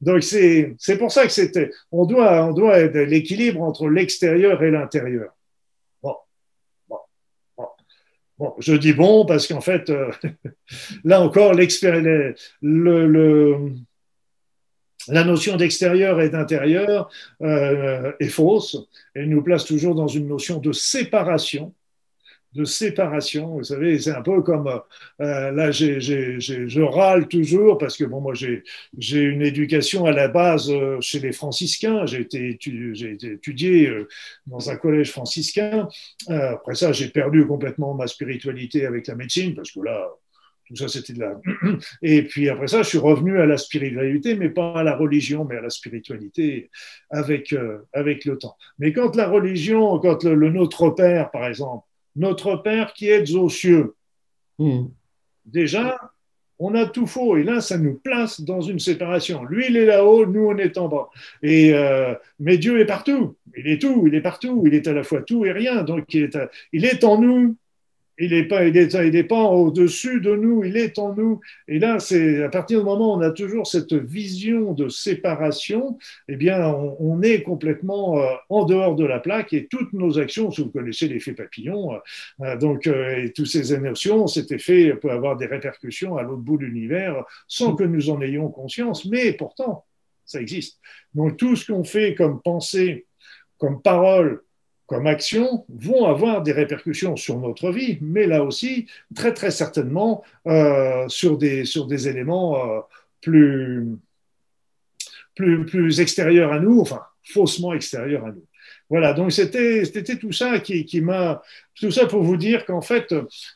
Donc c'est pour ça que c'était on doit on doit l'équilibre entre l'extérieur et l'intérieur. Bon. Je dis bon parce qu'en fait euh, là encore la notion d'extérieur et d'intérieur euh, est fausse. Elle nous place toujours dans une notion de séparation de séparation. Vous savez, c'est un peu comme euh, là, j je râle toujours parce que bon, moi, j'ai une éducation à la base euh, chez les franciscains. J'ai été, été, étudié euh, dans un collège franciscain. Après ça, j'ai perdu complètement ma spiritualité avec la médecine parce que là, tout ça, c'était de la. Et puis après ça, je suis revenu à la spiritualité, mais pas à la religion, mais à la spiritualité avec, avec le temps. Mais quand la religion, quand le Notre Père, par exemple, notre Père qui êtes aux cieux. Mmh. Déjà, on a tout faux. Et là, ça nous place dans une séparation. Lui, il est là-haut, nous, on est en bas. Et, euh, mais Dieu est partout. Il est tout, il est partout. Il est à la fois tout et rien. Donc, il est, à, il est en nous, il n'est pas, il est, il est pas au-dessus de nous, il est en nous. Et là, c'est à partir du moment où on a toujours cette vision de séparation, eh bien, on, est complètement euh, en dehors de la plaque et toutes nos actions, si vous connaissez l'effet papillon, euh, donc euh, et toutes ces émotions, cet effet peut avoir des répercussions à l'autre bout de l'univers sans que nous en ayons conscience, mais pourtant, ça existe. Donc tout ce qu'on fait comme pensée, comme parole, comme action vont avoir des répercussions sur notre vie, mais là aussi, très très certainement, euh, sur, des, sur des éléments euh, plus, plus, plus extérieurs à nous, enfin, faussement extérieurs à nous. Voilà, donc c'était tout ça qui, qui m'a tout ça pour vous dire qu'en fait,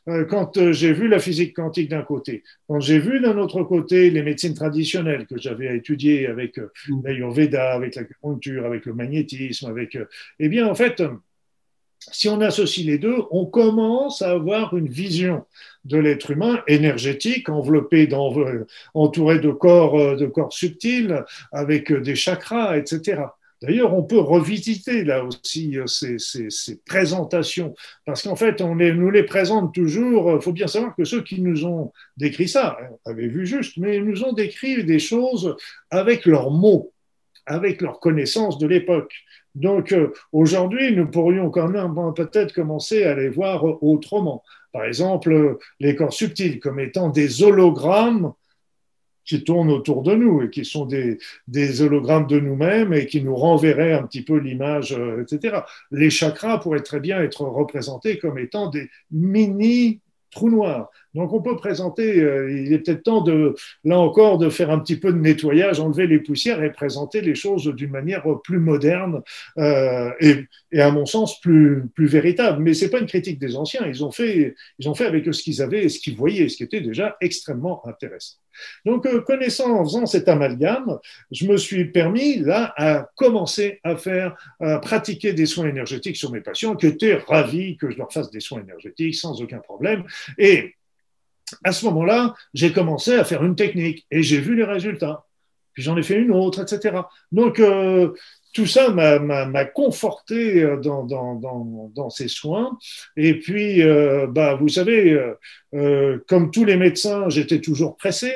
euh, quand euh, j'ai vu la physique quantique d'un côté, quand j'ai vu d'un autre côté les médecines traditionnelles que j'avais étudiées avec euh, mm. l'Ayurveda, avec l'acupuncture, avec le magnétisme, avec, eh bien en fait, si on associe les deux, on commence à avoir une vision de l'être humain énergétique, enveloppé, dans, entouré de corps, de corps subtils, avec des chakras, etc. D'ailleurs, on peut revisiter là aussi euh, ces, ces, ces présentations, parce qu'en fait, on les, nous les présente toujours. Il euh, faut bien savoir que ceux qui nous ont décrit ça, hein, avaient vu juste, mais ils nous ont décrit des choses avec leurs mots, avec leurs connaissances de l'époque. Donc euh, aujourd'hui, nous pourrions quand même peut-être commencer à les voir autrement. Par exemple, les corps subtils comme étant des hologrammes qui tournent autour de nous et qui sont des, hologrammes de nous-mêmes et qui nous renverraient un petit peu l'image, euh, etc. Les chakras pourraient très bien être représentés comme étant des mini trous noirs, Donc on peut présenter, euh, il est peut-être temps de, là encore, de faire un petit peu de nettoyage, enlever les poussières et présenter les choses d'une manière plus moderne euh, et, et, à mon sens plus, plus véritable. Mais c'est pas une critique des anciens, ils ont fait, ils ont fait avec ce qu'ils avaient et ce qu'ils voyaient, ce qui était déjà extrêmement intéressant. Donc, euh, connaissant, faisant cet amalgame, je me suis permis là à commencer à faire, à pratiquer des soins énergétiques sur mes patients qui étaient ravis que je leur fasse des soins énergétiques sans aucun problème. Et à ce moment-là, j'ai commencé à faire une technique et j'ai vu les résultats. Puis j'en ai fait une autre, etc. Donc, euh, tout ça m'a conforté euh, dans, ces soins. Et puis, euh, bah, vous savez, comme tous les médecins, j'étais toujours pressé,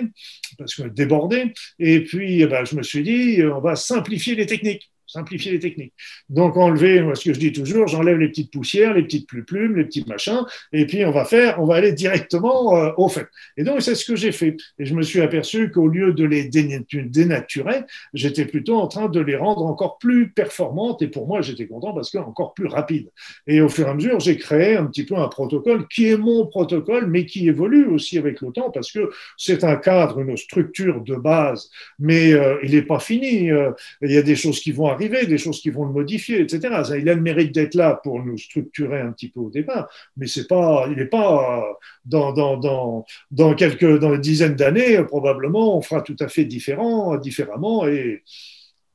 parce que débordé. Et puis, bah, je me suis dit, on va simplifier les techniques simplifier les techniques. Donc enlever, moi, ce que je dis toujours, j'enlève les petites poussières, les petites plumes, les petits machins, et puis on va faire, on va aller directement euh, au fait. Et donc c'est ce que j'ai fait. Et je me suis aperçu qu'au lieu de les dénaturer, j'étais plutôt en train de les rendre encore plus performantes. Et pour moi, j'étais content parce que encore plus rapide. Et au fur et à mesure, j'ai créé un petit peu un protocole qui est mon protocole, mais qui évolue aussi avec le temps parce que c'est un cadre, une structure de base, mais euh, il n'est pas fini. Euh, il y a des choses qui vont arriver, des choses qui vont le modifier, etc. Ça, il a le mérite d'être là pour nous structurer un petit peu au départ, mais c'est pas, il n'est pas dans, dans, dans, dans, quelques dans une dizaine d'années, probablement, on fera tout à fait différent, différemment, et,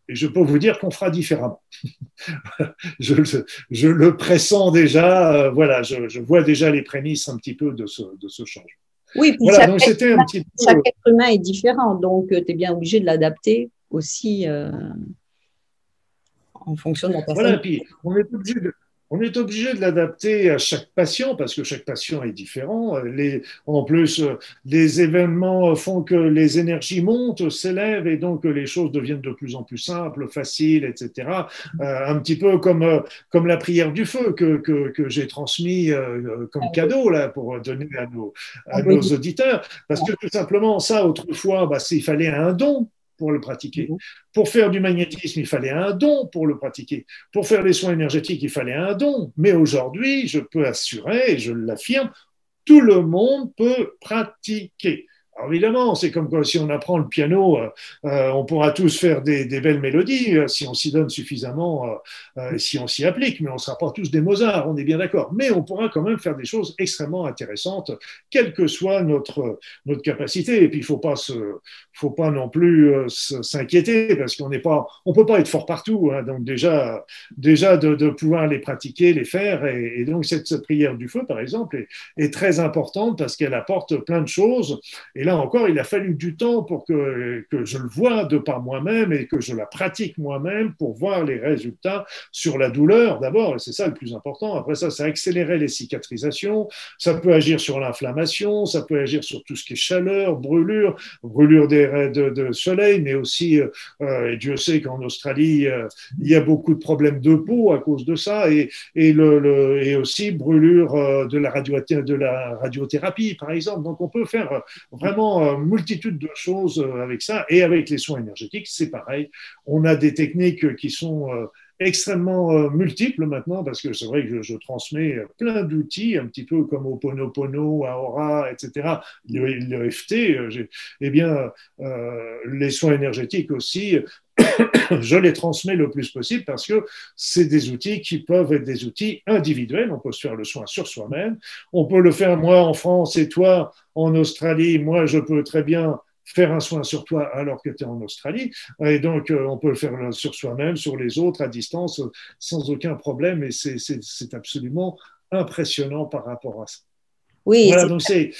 et je peux vous dire qu'on fera différemment. je, je, le pressens déjà, euh, voilà, je, je, vois déjà les prémices un petit peu de ce, de ce changement. Oui, puis voilà, chaque, être, un petit peu... chaque être humain est différent, donc euh, tu es bien obligé de l'adapter aussi. Euh en fonction de la personne. Voilà, puis on est obligé de, on est obligé de l'adapter à chaque patient parce que chaque patient est différent. Les, en plus, les événements font que les énergies montent, s'élèvent et donc les choses deviennent de plus en plus simples, faciles, etc. Euh, un petit peu comme, euh, comme la prière du feu que, que, que j'ai transmis euh, comme ah cadeau là pour donner à nos, à ah nos auditeurs. Parce que tout simplement, ça, autrefois, bah, il fallait un don pour le pratiquer. Mhm. Pour faire du magnétisme, il fallait un don pour le pratiquer. Pour faire les soins énergétiques, il fallait un don. Mais aujourd'hui, je peux assurer, et je l'affirme, tout le monde peut pratiquer. Alors évidemment, c'est comme si on apprend le piano, euh, euh, on pourra tous faire des, belles mélodies euh, si on s'y donne suffisamment, si on s'y applique, mais on ne sera pas tous des Mozart, on est bien d'accord. Mais on pourra quand même faire des choses extrêmement intéressantes, quelle que soit notre, notre capacité. Et puis, il ne faut pas, se, faut pas non plus s'inquiéter, parce qu'on n'est pas, on peut pas être fort partout. Hein. donc déjà, déjà de, pouvoir les pratiquer, les faire. Et, donc cette, prière du feu, par exemple, est, est très importante parce qu'elle apporte plein de choses. Et là encore, il a fallu du temps pour que, je le vois de par moi-même et que je la pratique moi-même pour voir les résultats sur la douleur d'abord, et c'est ça le plus important. Après ça, ça accélérait les cicatrisations, ça peut agir sur l'inflammation, ça peut agir sur tout ce qui est chaleur, brûlure, brûlure des, de, de soleil, mais aussi, euh, et Dieu sait qu'en Australie, euh, il y a beaucoup de problèmes de peau à cause de ça, et, aussi brûlure euh, de la, de la radiothérapie, par exemple. Donc on peut faire vraiment euh, multitude de choses euh, avec ça. Et avec les soins énergétiques, c'est pareil. On a des techniques qui sont euh, extrêmement multiples maintenant, parce que c'est vrai que je, transmets plein d'outils, un petit peu comme au Ponopono, à Aura, etc. Le, le FT, eh bien, les soins énergétiques aussi, je les transmets le plus possible parce que c'est des outils qui peuvent être des outils individuels. On peut se faire le soin sur soi-même. On peut le faire, moi, en France et toi, en Australie. Moi, je peux très bien faire un soin sur toi alors que tu es en Australie. Et donc, euh, on peut le faire sur soi-même, sur les autres, à distance, sans aucun problème. Et c'est absolument impressionnant par rapport à ça. Oui. Voilà, donc c'est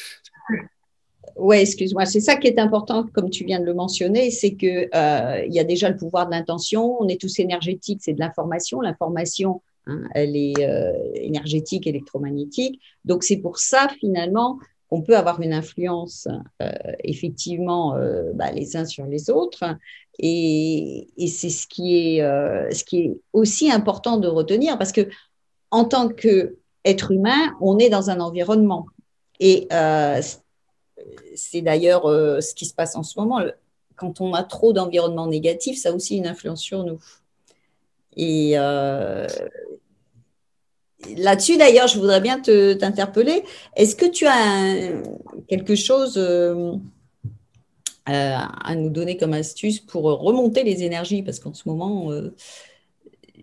oui, excuse-moi. C'est ça qui est important, comme tu viens de le mentionner, c'est que euh, il y a déjà le pouvoir de l'intention. On est tous énergétiques, c'est de l'information. L'information, hein, elle est euh, énergétique, électromagnétique. Donc c'est pour ça finalement qu'on peut avoir une influence euh, effectivement bah, les uns sur les autres. Et, c'est ce qui est ce qui est aussi important de retenir parce que en tant qu'être humain, on est dans un environnement. Et c'est d'ailleurs euh, ce qui se passe en ce moment. Quand on a trop d'environnement négatif, ça a aussi une influence sur nous. Et, euh, là-dessus, d'ailleurs, je voudrais bien t'interpeller. Est-ce que tu as quelque chose euh, à nous donner comme astuce pour remonter les énergies? Parce qu'en ce moment,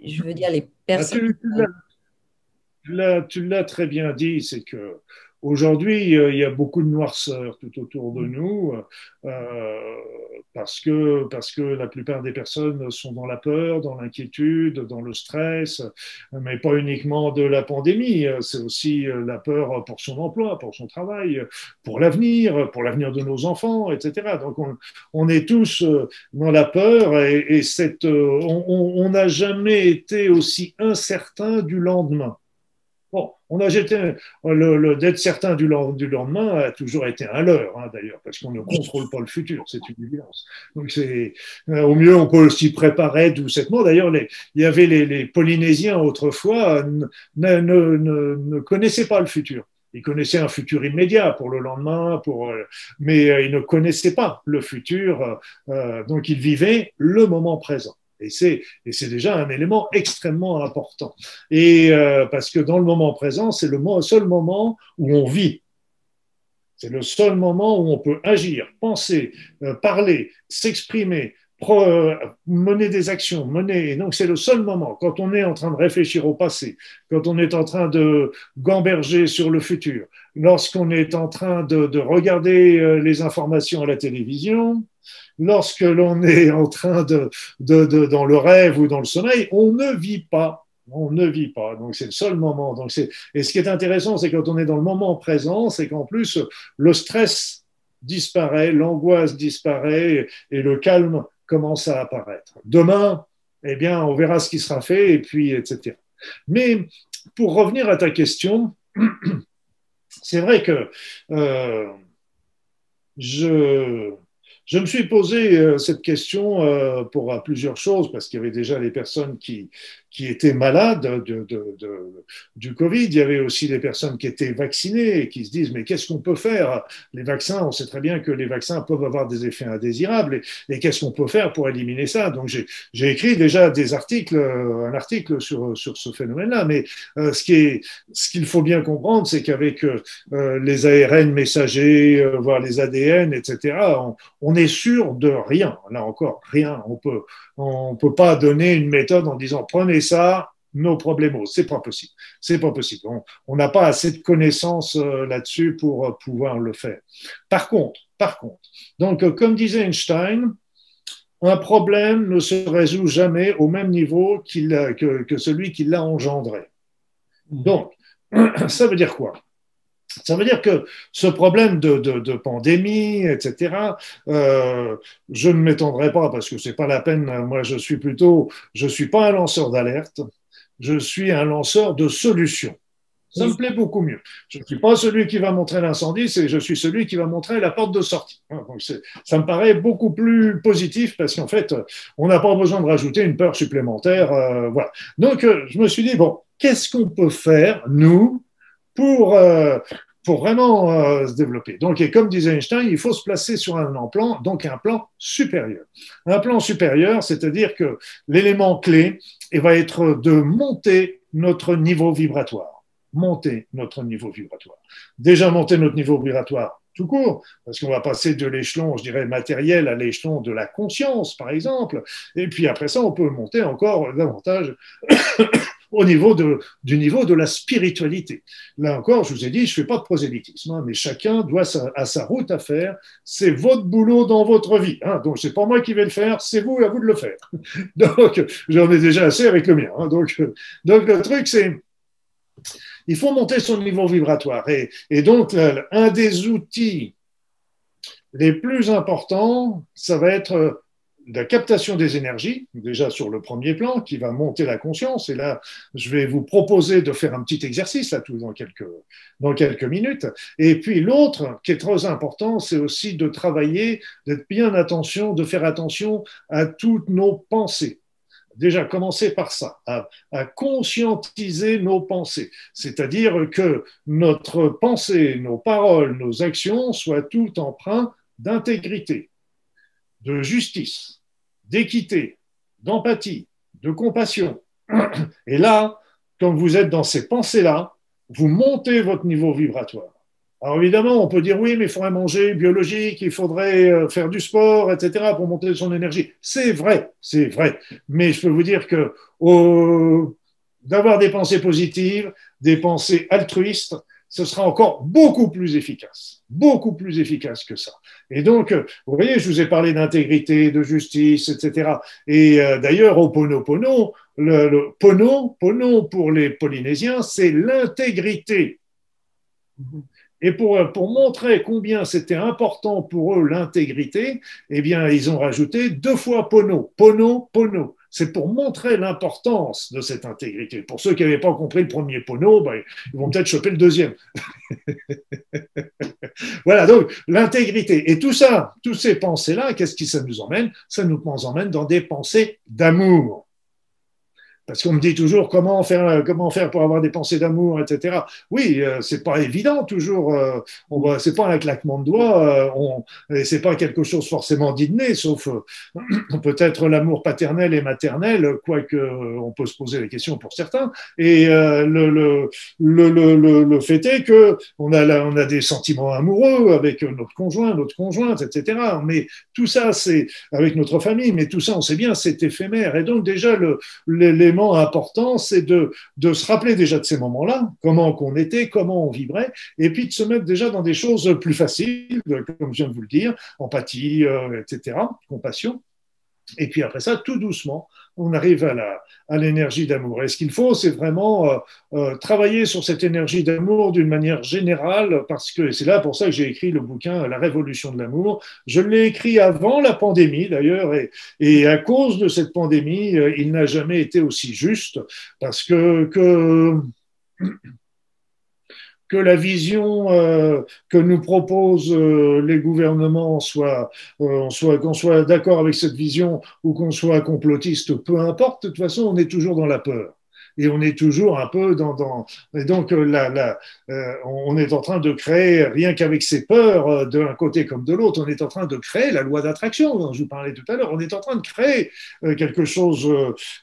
je veux dire, les ah, personnes. tu l'as très bien dit, c'est que Aujourd'hui, euh, il y a beaucoup de noirceur tout autour de nous euh, parce, que, parce que la plupart des personnes sont dans la peur, dans l'inquiétude, dans le stress, mais pas uniquement de la pandémie, c'est aussi la peur pour son emploi, pour son travail, pour l'avenir, pour l'avenir de nos enfants, etc. Donc on, on, est tous dans la peur et, et cette, on n'a jamais été aussi incertain du lendemain. Bon, on a jeté le, le d'être certain du, lendemain a toujours été un leurre, hein, d'ailleurs, parce qu'on ne contrôle pas le futur, c'est une évidence. Donc c'est euh, au mieux on peut s'y préparer doucement. D'ailleurs, il y avait les, les Polynésiens autrefois ne, ne, ne, ne, connaissaient pas le futur. Ils connaissaient un futur immédiat pour le lendemain, pour, euh, mais euh, ils ne connaissaient pas le futur. donc ils vivaient le moment présent. Et c'est, déjà un élément extrêmement important. Et euh, parce que dans le moment présent, c'est le seul moment où on vit. C'est le seul moment où on peut agir, penser, euh, parler, s'exprimer, mener des actions, mener. Et donc c'est le seul moment. Quand on est en train de réfléchir au passé, quand on est en train de gamberger sur le futur, lorsqu'on est en train de, de regarder les informations à la télévision, lorsque l'on est en train de, de, dans le rêve ou dans le sommeil, on ne vit pas. On ne vit pas. Donc, c'est le seul moment. Donc, c'est, et ce qui est intéressant, c'est quand on est dans le moment présent, c'est qu'en plus, le stress disparaît, l'angoisse disparaît et le calme commence à apparaître. Demain, eh bien, on verra ce qui sera fait et puis, etc. Mais pour revenir à ta question, c'est vrai que euh, je, je me suis posé euh, cette question euh, pour plusieurs choses, parce qu'il y avait déjà les personnes qui, qui étaient malades de, de, de, du Covid. Il y avait aussi des personnes qui étaient vaccinées et qui se disent mais qu'est-ce qu'on peut faire? Les vaccins, on sait très bien que les vaccins peuvent avoir des effets indésirables et, qu'est-ce qu'on peut faire pour éliminer ça? Donc j'ai écrit déjà des articles, euh, un article sur, sur ce phénomène-là. Mais euh, ce qui est, qu'il faut bien comprendre, c'est qu'avec euh, les ARN messagers, voire les ADN, etc., on, on est sûr de rien. Là encore, rien. On peut on peut pas donner une méthode en disant prenez ça, nos problèmes. C'est pas possible. C'est pas possible. On n'a pas assez de connaissances euh, là-dessus pour euh, pouvoir le faire. Par contre, par contre, donc euh, comme disait Einstein, un problème ne se résout jamais au même niveau que, que celui qui l'a engendré. Donc, ça veut dire quoi? Ça veut dire que ce problème de, pandémie, etc., euh, je ne m'étendrai pas parce que c'est pas la peine. Moi, je suis plutôt, je suis pas un lanceur d'alerte, je suis un lanceur de solutions. Ça me plaît beaucoup mieux. Je ne suis pas celui qui va montrer l'incendie, c'est je suis celui qui va montrer la porte de sortie. Hein, ça me paraît beaucoup plus positif parce qu'en fait, on n'a pas besoin de rajouter une peur supplémentaire. Euh, voilà. Donc, euh, je me suis dit bon, qu'est-ce qu'on peut faire nous pour pour vraiment euh, se développer. Donc, et comme disait Einstein, il faut se placer sur un plan, donc un plan supérieur. Un plan supérieur, c'est-à-dire que l'élément clé et va être de monter notre niveau vibratoire. Monter notre niveau vibratoire. Déjà monter notre niveau vibratoire tout court, parce qu'on va passer de l'échelon, je dirais, matériel à l'échelon de la conscience, par exemple. Et puis après ça, on peut monter encore davantage au niveau de, du niveau de la spiritualité. Là encore, je vous ai dit, je ne fais pas de prosélytisme, hein, mais chacun doit sa, à sa route à faire. C'est votre boulot dans votre vie. Hein, donc, c'est pas moi qui vais le faire, c'est vous, à vous de le faire. Donc, j'en ai déjà assez avec le mien. Hein, donc, donc, le truc, c'est il faut monter son niveau vibratoire. Et, et donc, un des outils les plus importants, ça va être la captation des énergies, déjà sur le premier plan, qui va monter la conscience. Et là, je vais vous proposer de faire un petit exercice là, tout dans quelques, dans quelques minutes. Et puis l'autre, qui est très important, c'est aussi de travailler, d'être bien attention, de faire attention à toutes nos pensées. Déjà, commencer par ça, à, à conscientiser nos pensées, c'est-à-dire que notre pensée, nos paroles, nos actions soient toutes empreintes d'intégrité, de justice, d'équité, d'empathie, de compassion. Et là, quand vous êtes dans ces pensées-là, vous montez votre niveau vibratoire. Alors évidemment, on peut dire oui, mais il faudrait manger biologique, il faudrait euh, faire du sport, etc. pour monter son énergie. C'est vrai, c'est vrai. Mais je peux vous dire que d'avoir des pensées positives, des pensées altruistes, ce sera encore beaucoup plus efficace, beaucoup plus efficace que ça. Et donc, vous voyez, je vous ai parlé d'intégrité, de justice, etc. Et euh, d'ailleurs, au Pono le Pono, Pono pour les Polynésiens, c'est l'intégrité. Et pour, pour montrer combien c'était important pour eux l'intégrité, eh bien, ils ont rajouté deux fois Pono, Pono, Pono c'est pour montrer l'importance de cette intégrité. Pour ceux qui n'avaient pas compris le premier pono, ben, ils vont peut-être choper le deuxième. voilà, donc l'intégrité. Et tout ça, toutes ces pensées-là, qu'est-ce qui ça nous emmène? Ça nous emmène dans des pensées d'amour. Parce qu'on me dit toujours comment faire, comment faire pour avoir des pensées d'amour, etc. Oui, euh, c'est pas évident toujours. Euh, on c'est pas un claquement de doigts. Euh, c'est pas quelque chose forcément d'inné, sauf euh, peut-être l'amour paternel et maternel, quoique on peut se poser la question pour certains. Et le, le, le, le, fait est que on a, on a des sentiments amoureux avec notre conjoint, notre conjointe, etc. Mais tout ça, c'est avec notre famille. Mais tout ça, on sait bien, c'est éphémère. Et donc déjà, le, les important, c'est de, de se rappeler déjà de ces moments-là, comment qu'on était, comment on vibrait, et puis de se mettre déjà dans des choses plus faciles, comme je viens de vous le dire, empathie, euh, etc., compassion. Et puis après ça, tout doucement, on arrive à la à l'énergie d'amour. Et ce qu'il faut, c'est vraiment euh, euh, travailler sur cette énergie d'amour d'une manière générale, parce que c'est là pour ça que j'ai écrit le bouquin La Révolution de l'amour. Je l'ai écrit avant la pandémie d'ailleurs, et, et à cause de cette pandémie, euh, il n'a jamais été aussi juste, parce que, que que la vision euh, que nous proposent euh, les gouvernements soit, euh, soit qu'on soit d'accord avec cette vision ou qu'on soit complotiste, peu importe. De toute façon, on est toujours dans la peur et on est toujours un peu dans, dans et donc euh, là, là euh, on est en train de créer rien qu'avec ces peurs euh, d'un côté comme de l'autre, on est en train de créer la loi d'attraction dont je vous parlais tout à l'heure. On est en train de créer quelque chose,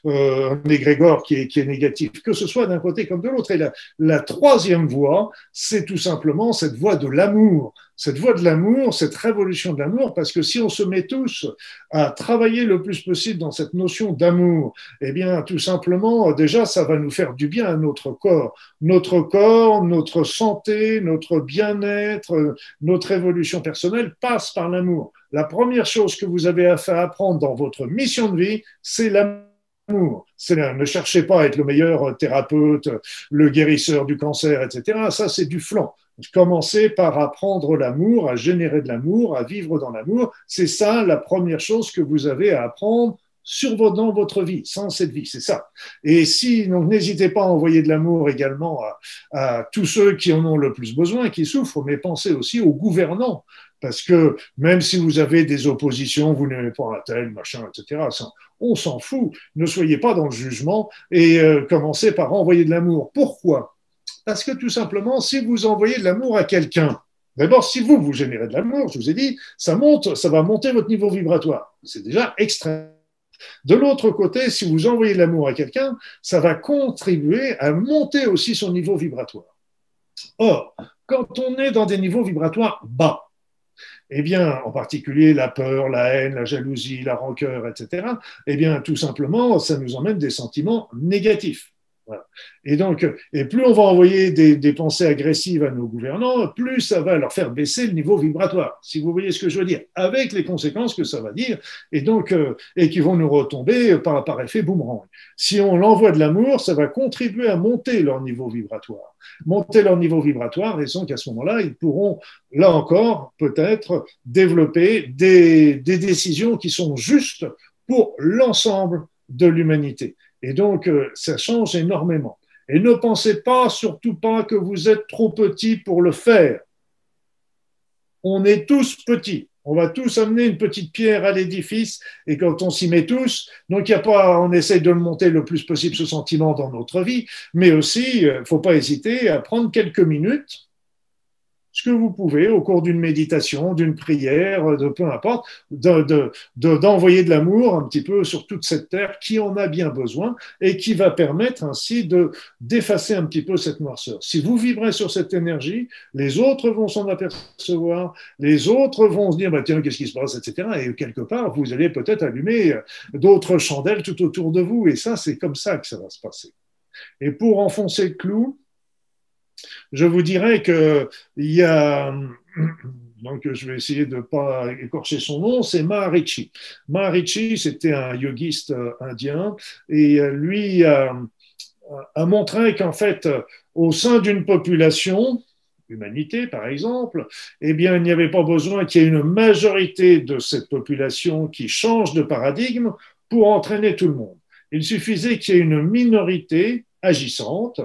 un égrégore qui est, qui est négatif, que ce soit d'un côté comme de l'autre. Et la, la troisième voie, c'est tout simplement cette voie de l'amour cette voie de l'amour, cette révolution de l'amour, parce que si on se met tous à travailler le plus possible dans cette notion d'amour, eh bien, tout simplement, déjà, ça va nous faire du bien à notre corps. Notre corps, notre santé, notre bien-être, notre évolution personnelle passe par l'amour. La première chose que vous avez à faire apprendre dans votre mission de vie, c'est l'amour. Ne cherchez pas à être le meilleur thérapeute, le guérisseur du cancer, etc. Ça, c'est du flanc. Commencez par apprendre l'amour, à générer de l'amour, à vivre dans l'amour. C'est ça la première chose que vous avez à apprendre sur dans votre vie, sans cette vie, c'est ça. Et si, donc, n'hésitez pas à envoyer de l'amour également à, à, tous ceux qui en ont le plus besoin, qui souffrent, mais pensez aussi aux gouvernants, parce que même si vous avez des oppositions, vous n'aimez pas un tel, machin, etc., on s'en fout. Ne soyez pas dans le jugement et euh, commencez par envoyer de l'amour. Pourquoi? Parce que tout simplement, si vous envoyez de l'amour à quelqu'un, d'abord, si vous, vous générez de l'amour, je vous ai dit, ça monte, ça va monter votre niveau vibratoire. C'est déjà extrême. De l'autre côté, si vous envoyez de l'amour à quelqu'un, ça va contribuer à monter aussi son niveau vibratoire. Or, quand on est dans des niveaux vibratoires bas, eh bien, en particulier la peur, la haine, la jalousie, la rancœur, etc., eh bien, tout simplement, ça nous emmène des sentiments négatifs. Et donc, et plus on va envoyer des, pensées agressives à nos gouvernants, plus ça va leur faire baisser le niveau vibratoire. Si vous voyez ce que je veux dire, avec les conséquences que ça va dire, et donc, euh, et qui vont nous retomber par, par effet boomerang. Si on l'envoie de l'amour, ça va contribuer à monter leur niveau vibratoire. Monter leur niveau vibratoire, et donc à ce moment-là, ils pourront, là encore, peut-être développer des, des décisions qui sont justes pour l'ensemble de l'humanité. Et donc, euh, ça change énormément. Et ne pensez pas, surtout pas, que vous êtes trop petit pour le faire. On est tous petits. On va tous amener une petite pierre à l'édifice et quand on s'y met tous, donc il y a pas, on essaye de le monter le plus possible ce sentiment dans notre vie, mais aussi, il euh, faut pas hésiter à prendre quelques minutes ce que vous pouvez au cours d'une méditation, d'une prière, de peu importe, d'envoyer de, de, l'amour un petit peu sur toute cette terre qui en a bien besoin et qui va permettre ainsi de d'effacer un petit peu cette noirceur. Si vous vibrez sur cette énergie, les autres vont s'en apercevoir, les autres vont se dire bah, tiens qu'est-ce qui se passe, etc. Et quelque part, vous allez peut-être allumer d'autres chandelles tout autour de vous. Et ça, c'est comme ça que ça va se passer. Et pour enfoncer le clou, je vous dirais qu'il y a, donc je vais essayer de ne pas écorcher son nom, c'est Maharishi. Maharishi, c'était un yogiste euh, indien et euh, lui a, montré qu'en fait, au sein d'une population, humanité par exemple, eh bien, il n'y avait pas besoin qu'il y ait une majorité de cette population qui change de paradigme pour entraîner tout le monde. Il suffisait qu'il y ait une minorité agissante.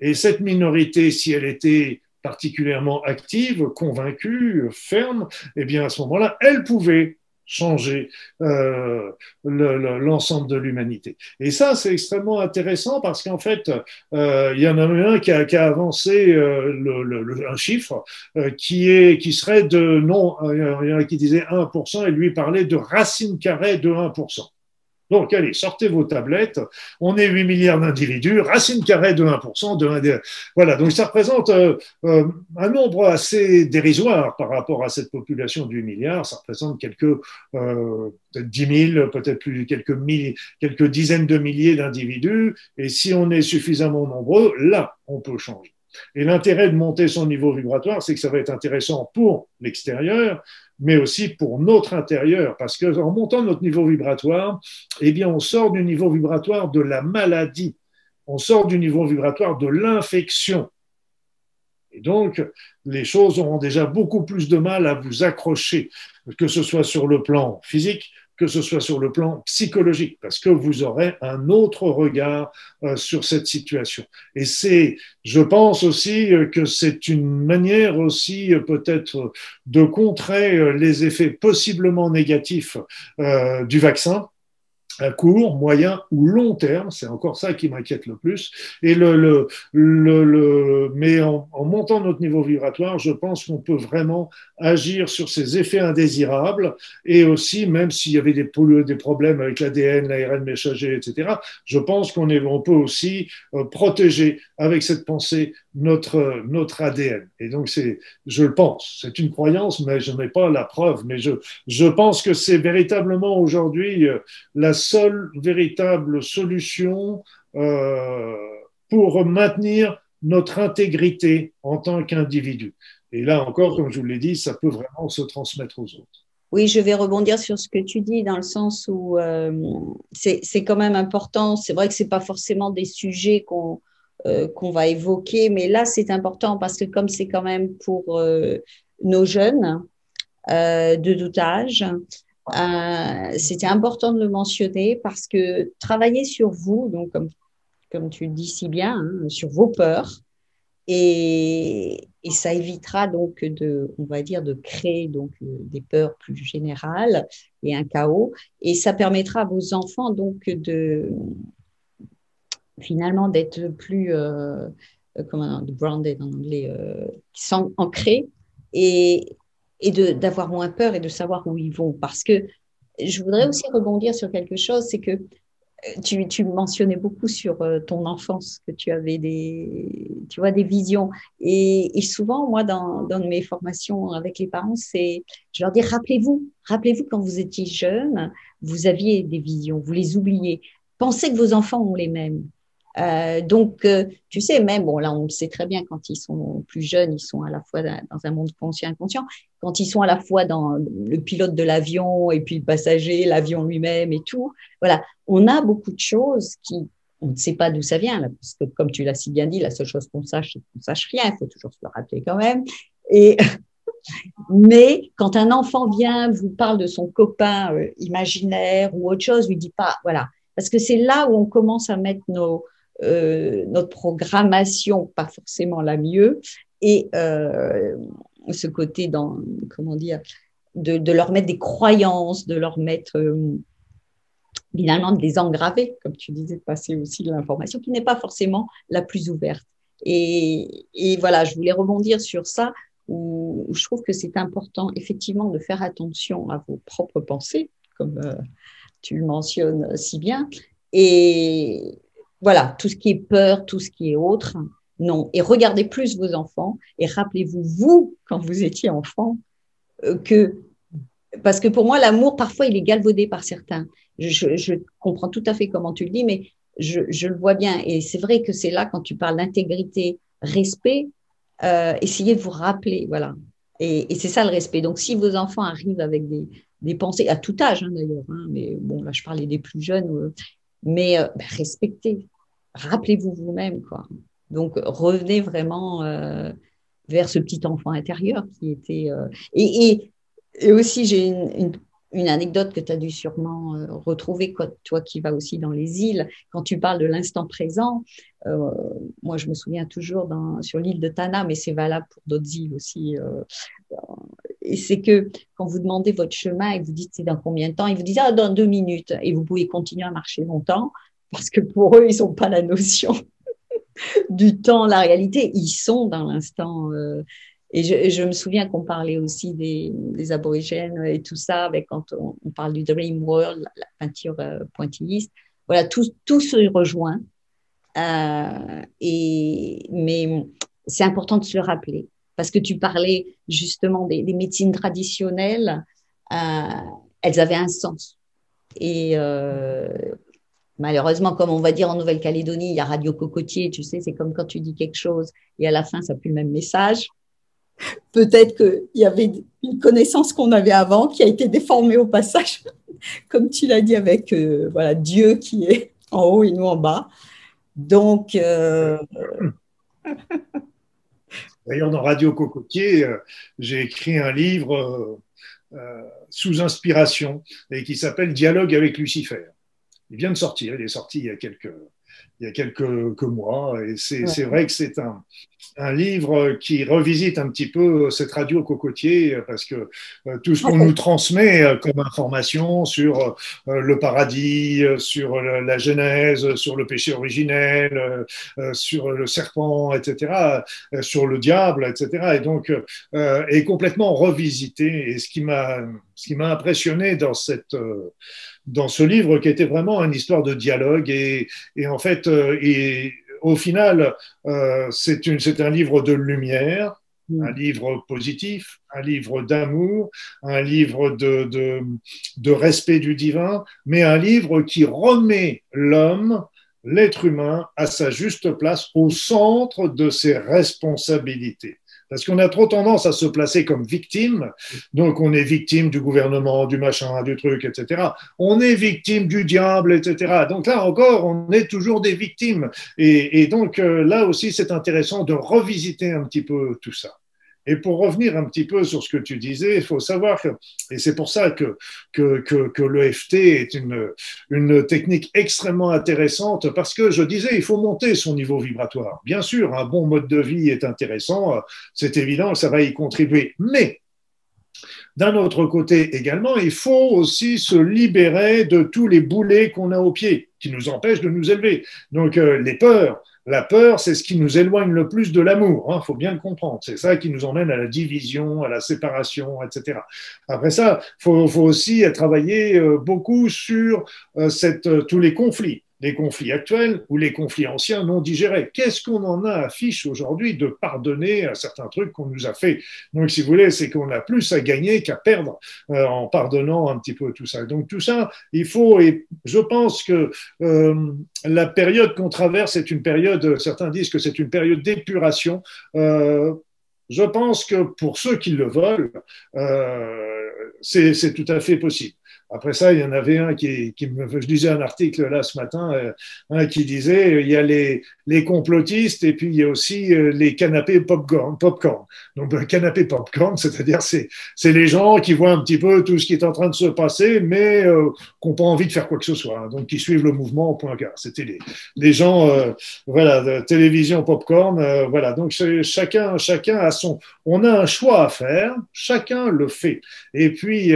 Et cette minorité, si elle était particulièrement active, convaincue, ferme, eh bien à ce moment-là, elle pouvait changer euh, l'ensemble de l'humanité. Et ça, c'est extrêmement intéressant parce qu'en fait, euh, il y en a un qui a, qui a avancé euh, le, un chiffre euh, qui, est, qui serait de, non, il y en a qui disait 1% et lui parlait de racine carrée de 1%. Donc, allez, sortez vos tablettes. On est 8 milliards d'individus, racine carrée de 1%. De Voilà, donc ça représente euh, euh, un nombre assez dérisoire par rapport à cette population de 8 milliards. Ça représente quelques euh, 10 000, peut-être plus, quelques, quelques dizaines de milliers d'individus. Et si on est suffisamment nombreux, là, on peut changer. Et l'intérêt de monter son niveau vibratoire, c'est que ça va être intéressant pour l'extérieur, mais aussi pour notre intérieur, parce qu'en montant notre niveau vibratoire, eh bien, on sort du niveau vibratoire de la maladie, on sort du niveau vibratoire de l'infection. Et donc, les choses auront déjà beaucoup plus de mal à vous accrocher, que ce soit sur le plan physique, que ce soit sur le plan psychologique, parce que vous aurez un autre regard euh, sur cette situation. Et c'est, je pense aussi euh, que c'est une manière aussi euh, peut-être de contrer les effets possiblement négatifs du vaccin à court, moyen ou long terme, c'est encore ça qui m'inquiète le plus. Et le, le, le, mais en, en, montant notre niveau vibratoire, je pense qu'on peut vraiment agir sur ces effets indésirables et aussi, même s'il y avait des, des problèmes avec l'ADN, l'ARN messager, etc., je pense qu'on on peut aussi euh, protéger avec cette pensée notre, notre ADN. Et donc, c'est, je le pense, c'est une croyance, mais je n'ai pas la preuve, mais je, je pense que c'est véritablement aujourd'hui euh, la seule véritable solution euh, pour maintenir notre intégrité en tant qu'individu. Et là encore, comme je vous l'ai dit, ça peut vraiment se transmettre aux autres. Oui, je vais rebondir sur ce que tu dis dans le sens où euh, c'est quand même important. C'est vrai que ce pas forcément des sujets qu'on euh, qu'on va évoquer, mais là, c'est important parce que comme c'est quand même pour euh, nos jeunes de doutage, euh, c'était important de le mentionner parce que travailler sur vous, donc comme, comme tu le dis si bien, hein, sur vos peurs, et, et, ça évitera donc de, on va dire, de créer donc des peurs plus générales et un chaos, et ça permettra à vos enfants donc de finalement d'être plus euh, comment grounded en anglais, euh, qui sont ancrés et, et d'avoir moins peur et de savoir où ils vont. Parce que je voudrais aussi rebondir sur quelque chose, c'est que euh, tu, tu, mentionnais beaucoup sur euh, ton enfance, que tu avais des, tu vois, des visions. Et, et souvent, moi, dans, dans, mes formations avec les parents, c'est, je leur dis, rappelez-vous, rappelez-vous quand vous étiez jeune, vous aviez des visions, vous les oubliez. Pensez que vos enfants ont les mêmes. Euh, donc, euh, tu sais, même, bon, là, on le sait très bien, quand ils sont plus jeunes, ils sont à la fois dans un monde conscient inconscient. Quand ils sont à la fois dans le pilote de l'avion et puis le passager, l'avion lui-même et tout, voilà, on a beaucoup de choses qui, on ne sait pas d'où ça vient, là, parce que comme tu l'as si bien dit, la seule chose qu'on sache, c'est qu'on sache rien. Il faut toujours se le rappeler quand même. Et mais quand un enfant vient, vous parle de son copain euh, imaginaire ou autre chose, lui dit pas, voilà, parce que c'est là où on commence à mettre nos euh, notre programmation pas forcément la mieux et euh, ce côté dans comment dire de, leur mettre des croyances, de leur mettre euh, finalement de les engraver, comme tu disais, de passer aussi de l'information qui n'est pas forcément la plus ouverte. Et, voilà, je voulais rebondir sur ça où, je trouve que c'est important effectivement de faire attention à vos propres pensées, comme tu le mentionnes si bien. Et voilà, tout ce qui est peur, tout ce qui est autre, non. Et regardez plus vos enfants et rappelez-vous, vous, quand vous étiez enfant, euh, que parce que pour moi, l'amour, parfois, il est galvaudé par certains. Je, comprends tout à fait comment tu le dis, mais je, le vois bien. Et c'est vrai que c'est là, quand tu parles d'intégrité, respect, euh, essayez de vous rappeler, voilà. Et, c'est ça le respect. Donc, si vos enfants arrivent avec des, pensées, à tout âge hein, d'ailleurs, hein, mais bon, là, je parlais des plus jeunes, euh, mais euh, ben, respectez, rappelez-vous vous-même, quoi. Donc, revenez vraiment vers ce petit enfant intérieur qui était. et, et aussi, j'ai une, anecdote que tu as dû sûrement euh, retrouver, toi qui vas aussi dans les îles, quand tu parles de l'instant présent. Euh, moi, je me souviens toujours sur l'île de Tana, mais c'est valable pour d'autres îles aussi. Euh, et c'est que quand vous demandez votre chemin et vous dites c'est dans combien de temps, ils vous disent ah, dans deux minutes. Et vous pouvez continuer à marcher longtemps parce que pour eux, ils n'ont pas la notion du temps, la réalité. Ils sont dans l'instant. Et je, me souviens qu'on parlait aussi des, aborigènes et tout ça, avec quand on, parle du Dream World, la, peinture euh, pointilliste. Voilà, tout, tout se rejoint. Euh, et, mais c'est important de se le rappeler parce que tu parlais justement des, médecines traditionnelles, euh, elles avaient un sens. Et malheureusement, comme on va dire en Nouvelle-Calédonie, il y a Radio Cocotier, tu sais, c'est comme quand tu dis quelque chose et à la fin, ça n'a plus le même message. Peut-être qu'il y avait une connaissance qu'on avait avant qui a été déformée au passage, comme tu l'as dit avec euh, voilà, Dieu qui est en haut et nous en bas. Donc. D'ailleurs, dans Radio Cocotier, euh, j'ai écrit un livre euh, sous inspiration et qui s'appelle Dialogue avec Lucifer. Il vient de sortir, il est sorti il y a quelques, il y a quelques, mois. Et c'est vrai que c'est un, un, livre qui revisite un petit peu cette radio cocotier parce que euh, tout ce qu'on nous transmet euh, comme information sur euh, le paradis, sur la Genèse, sur le péché originel, sur le serpent, etc., sur le diable, etc., et donc est complètement revisité. Et ce qui m'a ce qui m'a impressionné dans cette dans ce livre qui était vraiment une histoire de dialogue et, et en fait, et, au final, euh, c'est un livre de lumière, mm. un livre positif, un livre d'amour, un livre de, de, de, respect du divin, mais un livre qui remet l'homme, l'être humain, à sa juste place, au centre de ses responsabilités. Parce qu'on a trop tendance à se placer comme victime. Donc, on est victime du gouvernement, du machin, du truc, etc. On est victime du diable, etc. Donc là encore, on est toujours des victimes. Et, donc euh, là aussi, c'est intéressant de revisiter un petit peu tout ça. Et pour revenir un petit peu sur ce que tu disais, il faut savoir que, et c'est pour ça que, que, que, l'EFT est une, une technique extrêmement intéressante, parce que je disais, il faut monter son niveau vibratoire. Bien sûr, un bon mode de vie est intéressant, c'est évident, ça va y contribuer. Mais d'un autre côté également, il faut aussi se libérer de tous les boulets qu'on a aux pieds, qui nous empêchent de nous élever. Donc euh, les peurs, la peur, c'est ce qui nous éloigne le plus de l'amour. Il hein, faut bien le comprendre. C'est ça qui nous emmène à la division, à la séparation, etc. Après ça, faut, faut aussi travailler euh, beaucoup sur euh, euh, tous les conflits les conflits actuels ou les conflits anciens non digérés. Qu'est-ce qu'on en a à fiche aujourd'hui de pardonner à certains trucs qu'on nous a fait? Donc, si vous voulez, c'est qu'on a plus à gagner qu'à perdre euh, en pardonnant un petit peu tout ça. Donc, tout ça, il faut, et je pense que euh, la période qu'on traverse est une période, certains disent que c'est une période d'épuration. Euh, je pense que pour ceux qui le veulent, c'est tout à fait possible. Après ça, il y en avait un qui, qui me, je lisais un article là ce matin, euh, qui disait il y a les, les complotistes et puis il y a aussi euh, les canapés popcorn. popcorn. Donc un canapé popcorn, c'est-à-dire c'est les gens qui voient un petit peu tout ce qui est en train de se passer, mais euh, qui n'ont pas envie de faire quoi que ce soit, hein. donc qui suivent le mouvement au point car. C'était les, les gens, euh, voilà, de télévision popcorn, voilà. Donc chacun chacun a son, on a un choix à faire, chacun le fait. Et puis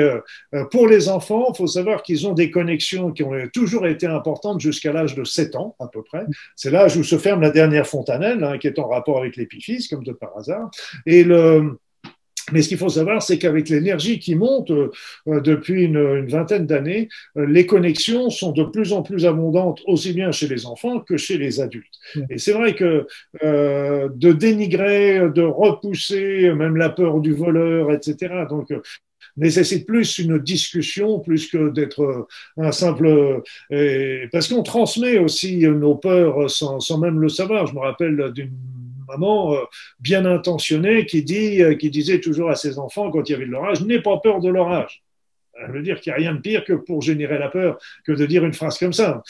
pour les enfants il faut savoir qu'ils ont des connexions qui ont toujours été importantes jusqu'à l'âge de 7 ans, à peu près. C'est l'âge où se ferme la dernière fontanelle, hein, qui est en rapport avec l'épiphyse, comme de par hasard. Et le, Mais ce qu'il faut savoir, c'est qu'avec l'énergie qui monte euh, depuis une, vingtaine d'années, euh, les connexions sont de plus en plus abondantes, aussi bien chez les enfants que chez les adultes. Et c'est vrai que euh, de dénigrer, de repousser même la peur du voleur, etc. Donc nécessite plus une discussion plus que d'être un simple parce qu'on transmet aussi nos peurs sans, sans même le savoir. Je me rappelle d'une maman euh, bien intentionnée qui, dit, euh, qui disait toujours à ses enfants quand il y avait de l'orage, n'aie pas peur de l'orage. Ça veut dire qu'il n'y a rien de pire que pour générer la peur que de dire une phrase comme ça.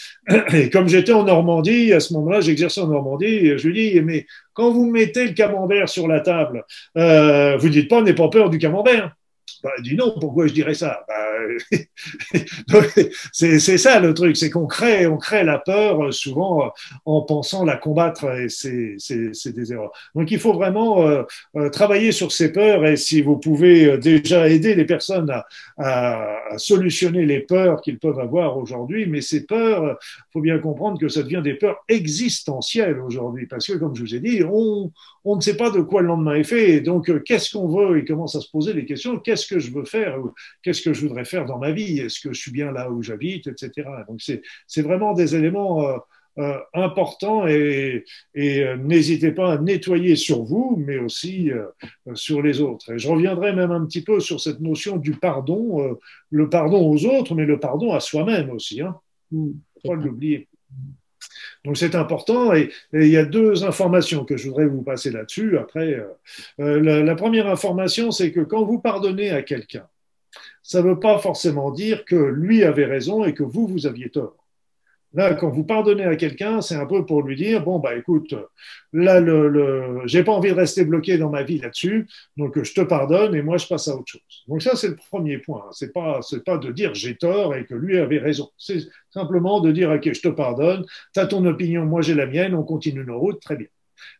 Et comme j'étais en Normandie, à ce moment-là, j'exerçais en Normandie, je lui dis, mais quand vous mettez le camembert sur la table, euh, vous dites pas, n'aie pas peur du camembert. Bah, dit non, pourquoi je dirais ça? Bah, C'est ça le truc, c'est qu'on crée, on crée la peur euh, souvent euh, en pensant la combattre et c'est des erreurs. Donc il faut vraiment euh, travailler sur ces peurs et si vous pouvez déjà aider les personnes à, à, solutionner les peurs qu'ils peuvent avoir aujourd'hui, mais ces peurs, faut bien comprendre que ça devient des peurs existentielles aujourd'hui parce que comme je vous ai dit, on, on ne sait pas de quoi le lendemain est fait et donc qu'est-ce qu'on veut et commence à se poser les questions, qu'est-ce que je veux faire, qu'est-ce que je voudrais faire dans ma vie, est-ce que je suis bien là où j'habite, etc. Donc c'est vraiment des éléments euh, euh, importants et, et euh, n'hésitez pas à nettoyer sur vous, mais aussi sur les autres. Et je reviendrai même un petit peu sur cette notion du pardon, le pardon aux autres, mais le pardon à soi-même aussi. Hein. Mmh, pas l'oublier. Donc c'est important et, il y a deux informations que je voudrais vous passer là-dessus. Après, euh, euh, la, première information, c'est que quand vous pardonnez à quelqu'un, ça ne veut pas forcément dire que lui avait raison et que vous, vous aviez tort. Là, quand vous pardonnez à quelqu'un, c'est un peu pour lui dire bon bah écoute, là le, le j'ai pas envie de rester bloqué dans ma vie là-dessus, donc je te pardonne et moi je passe à autre chose. Donc ça c'est le premier point. C'est pas c'est pas de dire j'ai tort et que lui avait raison. C'est simplement de dire ok je te pardonne, tu as ton opinion, moi j'ai la mienne, on continue nos routes, très bien.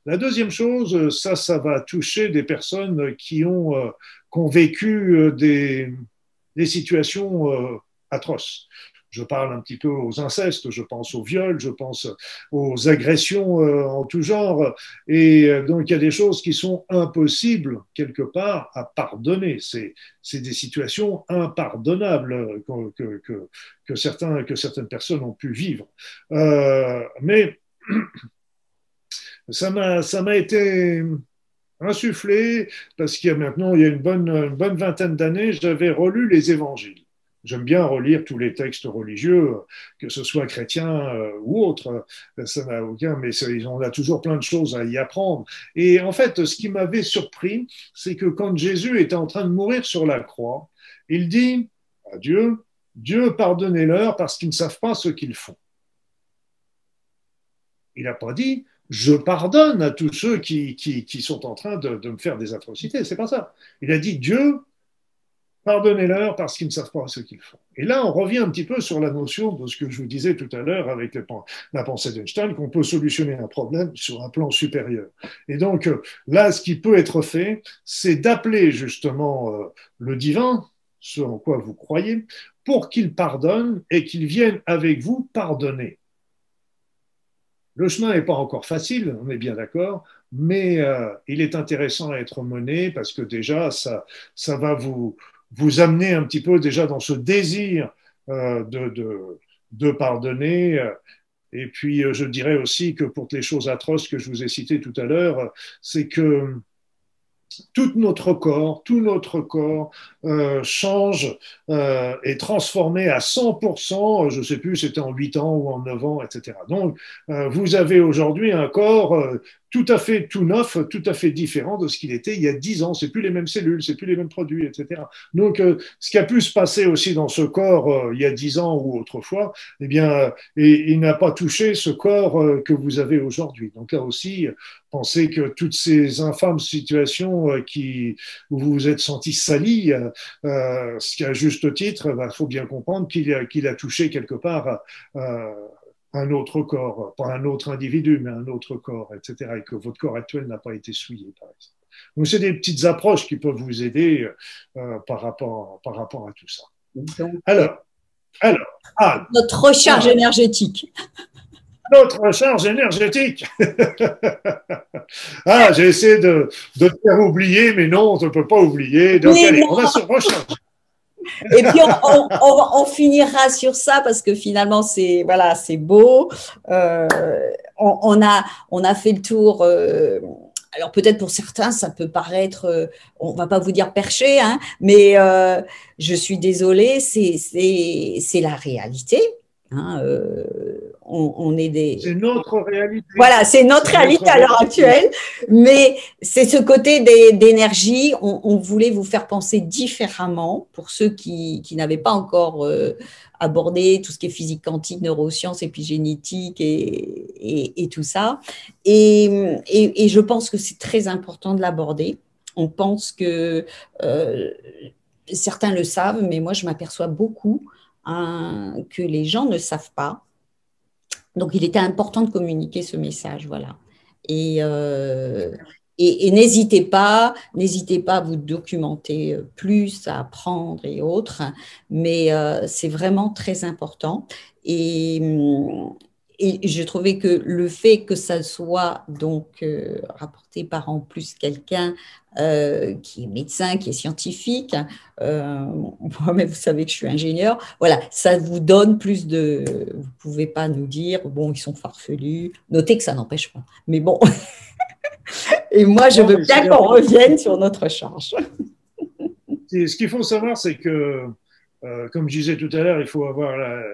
La deuxième chose, ça ça va toucher des personnes qui ont euh, qui ont vécu euh, des des situations euh, atroces. Je parle un petit peu aux incestes, je pense aux viols, je pense aux agressions euh, en tout genre. Et euh, donc, il y a des choses qui sont impossibles, quelque part, à pardonner. C'est, des situations impardonnables que, que, que, certains, que certaines personnes ont pu vivre. Euh, mais ça m'a, ça m'a été insufflé parce qu'il y a maintenant, il y a une bonne, une bonne vingtaine d'années, j'avais relu les évangiles. J'aime bien relire tous les textes religieux, que ce soit chrétien euh, ou autre, ça n'a aucun, mais on a toujours plein de choses à y apprendre. Et en fait, ce qui m'avait surpris, c'est que quand Jésus était en train de mourir sur la croix, il dit à Dieu, Dieu pardonnez-leur parce qu'ils ne savent pas ce qu'ils font. Il n'a pas dit, je pardonne à tous ceux qui, qui, sont en train de, de me faire des atrocités. C'est pas ça. Il a dit Dieu Pardonnez-leur parce qu'ils ne savent pas ce qu'ils font. Et là, on revient un petit peu sur la notion de ce que je vous disais tout à l'heure avec la pensée d'Einstein, qu'on peut solutionner un problème sur un plan supérieur. Et donc, euh, là, ce qui peut être fait, c'est d'appeler justement euh, le divin, ce en quoi vous croyez, pour qu'il pardonne et qu'il vienne avec vous pardonner. Le chemin n'est pas encore facile, on est bien d'accord, mais euh, il est intéressant à être mené parce que déjà, ça, ça va vous, vous amener un petit peu déjà dans ce désir euh, de, de, de, pardonner. Et puis, euh, je dirais aussi que pour les choses atroces que je vous ai citées tout à l'heure, c'est que tout notre corps, tout notre corps euh, change, euh, est transformé à 100%, je ne sais plus, c'était en 8 ans ou en 9 ans, etc. Donc, euh, vous avez aujourd'hui un corps euh, tout à fait tout neuf, tout à fait différent de ce qu'il était il y a dix ans. C'est plus les mêmes cellules, c'est plus les mêmes produits, etc. Donc, euh, ce qui a pu se passer aussi dans ce corps euh, il y a dix ans ou autrefois, eh bien, il n'a pas touché ce corps euh, que vous avez aujourd'hui. Donc là aussi, pensez que toutes ces infâmes situations qui où vous vous êtes senti sali, ce qui a juste titre, il bah, faut bien comprendre qu'il a, qu'il a touché quelque part un autre corps, pas un autre individu, mais un autre corps, etc., et que votre corps actuel n'a pas été souillé, par exemple. Donc, c'est des petites approches qui peuvent vous aider euh, par, rapport, par rapport à tout ça. alors, alors, Notre recharge énergétique. Notre charge énergétique. ah, j'ai essayé de, de, te faire oublier, mais non, on ne peut pas oublier. Donc, allez, on va se recharger. Et puis on, on, on, finira sur ça parce que finalement c'est voilà c'est beau. Euh, on, a on a fait le tour. Euh, alors peut-être pour certains ça peut paraître, euh, on va pas vous dire perché, hein, mais euh, je suis désolée, c'est c'est la réalité. Hein, euh, on, est des. C'est notre réalité. Voilà, c'est notre réalité à l'heure actuelle, mais c'est ce côté d'énergie. On, voulait vous faire penser différemment pour ceux qui, n'avaient pas encore euh, abordé tout ce qui est physique quantique, neurosciences, épigénétique et, et, tout ça. Et, et, je pense que c'est très important de l'aborder. On pense que euh, certains le savent, mais moi je m'aperçois beaucoup que les gens ne savent pas. Donc, il était important de communiquer ce message, voilà. Et, euh, n'hésitez pas, n'hésitez pas à vous documenter plus, à apprendre et autres, mais euh, c'est vraiment très important. Et, et je trouvais que le fait que ça soit donc euh, rapporté par en plus quelqu'un euh, qui est médecin, qui est scientifique, euh, moi-même vous savez que je suis ingénieur, voilà, ça vous donne plus de. Vous pouvez pas nous dire bon ils sont farfelus. Notez que ça n'empêche pas, mais bon. Et moi je veux bien qu'on revienne sur notre charge. Ce qu'il faut savoir, c'est que euh, comme je disais tout à l'heure, il faut avoir la,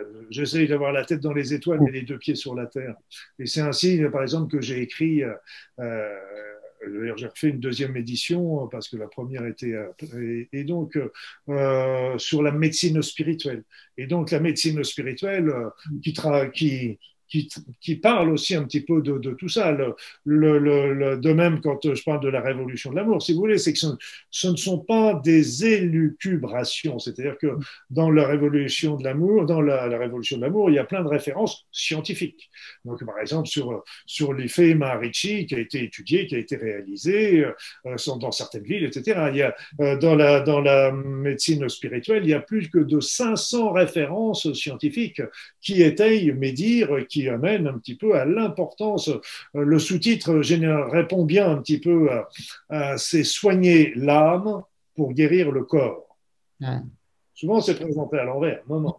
d'avoir la tête dans les étoiles mais les deux pieds sur la terre. Et c'est ainsi, par exemple, que j'ai écrit, euh, euh j'ai refait une deuxième édition parce que la première était, et, et donc, euh, sur la médecine spirituelle. Et donc, la médecine spirituelle qui, tra qui, qui, qui, parle aussi un petit peu de, tout ça. De même, quand je parle de la révolution de l'amour, si vous voulez, c'est que ce, ne sont pas des élucubrations. C'est-à-dire que dans la révolution de l'amour, dans la, révolution de l'amour, il y a plein de références scientifiques. Donc, par exemple, sur, sur l'effet Maharishi qui a été étudié, qui a été réalisé euh, dans certaines villes, etc. Il y a, euh, dans, la, dans la médecine spirituelle, il y a plus que de 500 références scientifiques qui étayent mes dires, qui amène un petit peu à l'importance. Euh, le sous-titre répond bien un petit peu à, c'est soigner l'âme pour guérir le corps. Souvent, c'est présenté à l'envers. Non, non.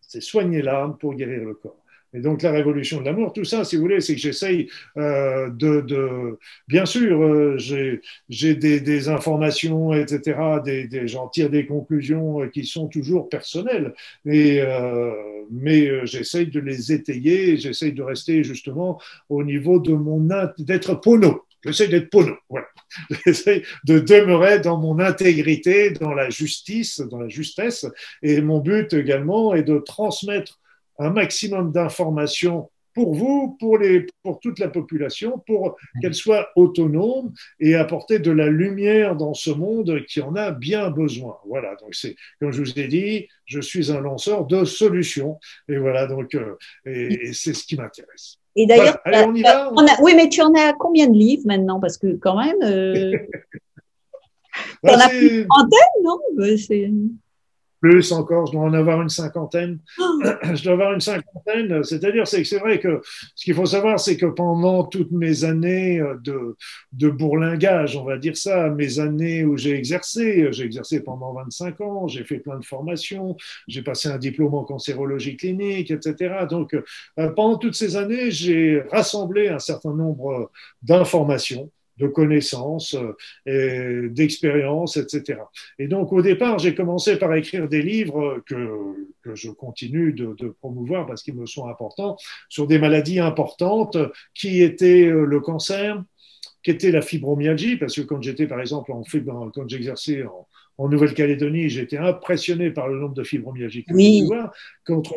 C'est soigner l'âme pour guérir le corps. Et donc la révolution de l'amour, tout ça, si vous voulez, c'est que j'essaye euh, de, de, Bien sûr, euh, j'ai des, des, informations, etc. Des, des, J'en tire des conclusions euh, qui sont toujours personnelles, et, euh, mais euh, j'essaye de les étayer. J'essaye de rester justement au niveau de mon d'être pono. J'essaie d'être pono. Voilà. J'essaie de demeurer dans mon intégrité, dans la justice, dans la justesse. Et mon but également est de transmettre un maximum d'informations pour vous, pour, les, pour toute la population, pour qu'elle soit autonome et apporter de la lumière dans ce monde qui en a bien besoin. Voilà, donc c'est, comme je vous ai dit, je suis un lanceur de solutions. Et voilà, donc, euh, et, c'est ce qui m'intéresse. Et d'ailleurs, oui, mais tu en as combien de livres maintenant? Parce que quand même, euh, bah, en as plus antenne, non? Plus encore, je dois en avoir une cinquantaine. je dois avoir une cinquantaine. C'est-à-dire, c'est que c'est vrai que ce qu'il faut savoir, c'est que pendant toutes mes années de, de bourlingage, on va dire ça, mes années où j'ai exercé, j'ai exercé pendant 25 ans, j'ai fait plein de formations, j'ai passé un diplôme en cancérologie clinique, etc. Donc, euh, pendant toutes ces années, j'ai rassemblé un certain nombre d'informations de connaissances, euh, d'expériences, etc. Et donc au départ, j'ai commencé par écrire des livres que, que je continue de, de promouvoir parce qu'ils me sont importants, sur des maladies importantes qui étaient euh, le cancer, qui était la fibromyalgie, parce que quand j'étais par exemple en quand j'exerçais en, en Nouvelle-Calédonie, j'étais impressionné par le nombre de fibromyalgiques oui. contre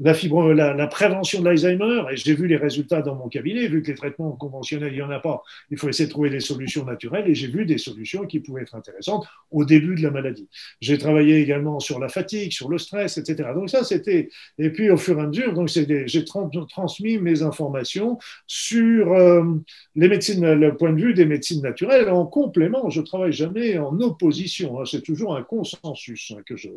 la, la, prévention de l'Alzheimer, et j'ai vu les résultats dans mon cabinet, vu que les traitements conventionnels, il n'y en a pas, il faut essayer de trouver des solutions naturelles, et j'ai vu des solutions qui pouvaient être intéressantes au début de la maladie. J'ai travaillé également sur la fatigue, sur le stress, etc. Donc ça, c'était... Et puis au fur et à mesure, donc j'ai transmis mes informations sur euh, les médecines, le point de vue des médecines naturelles en complément. Je travaille jamais en opposition, hein, c'est toujours un consensus hein, que je,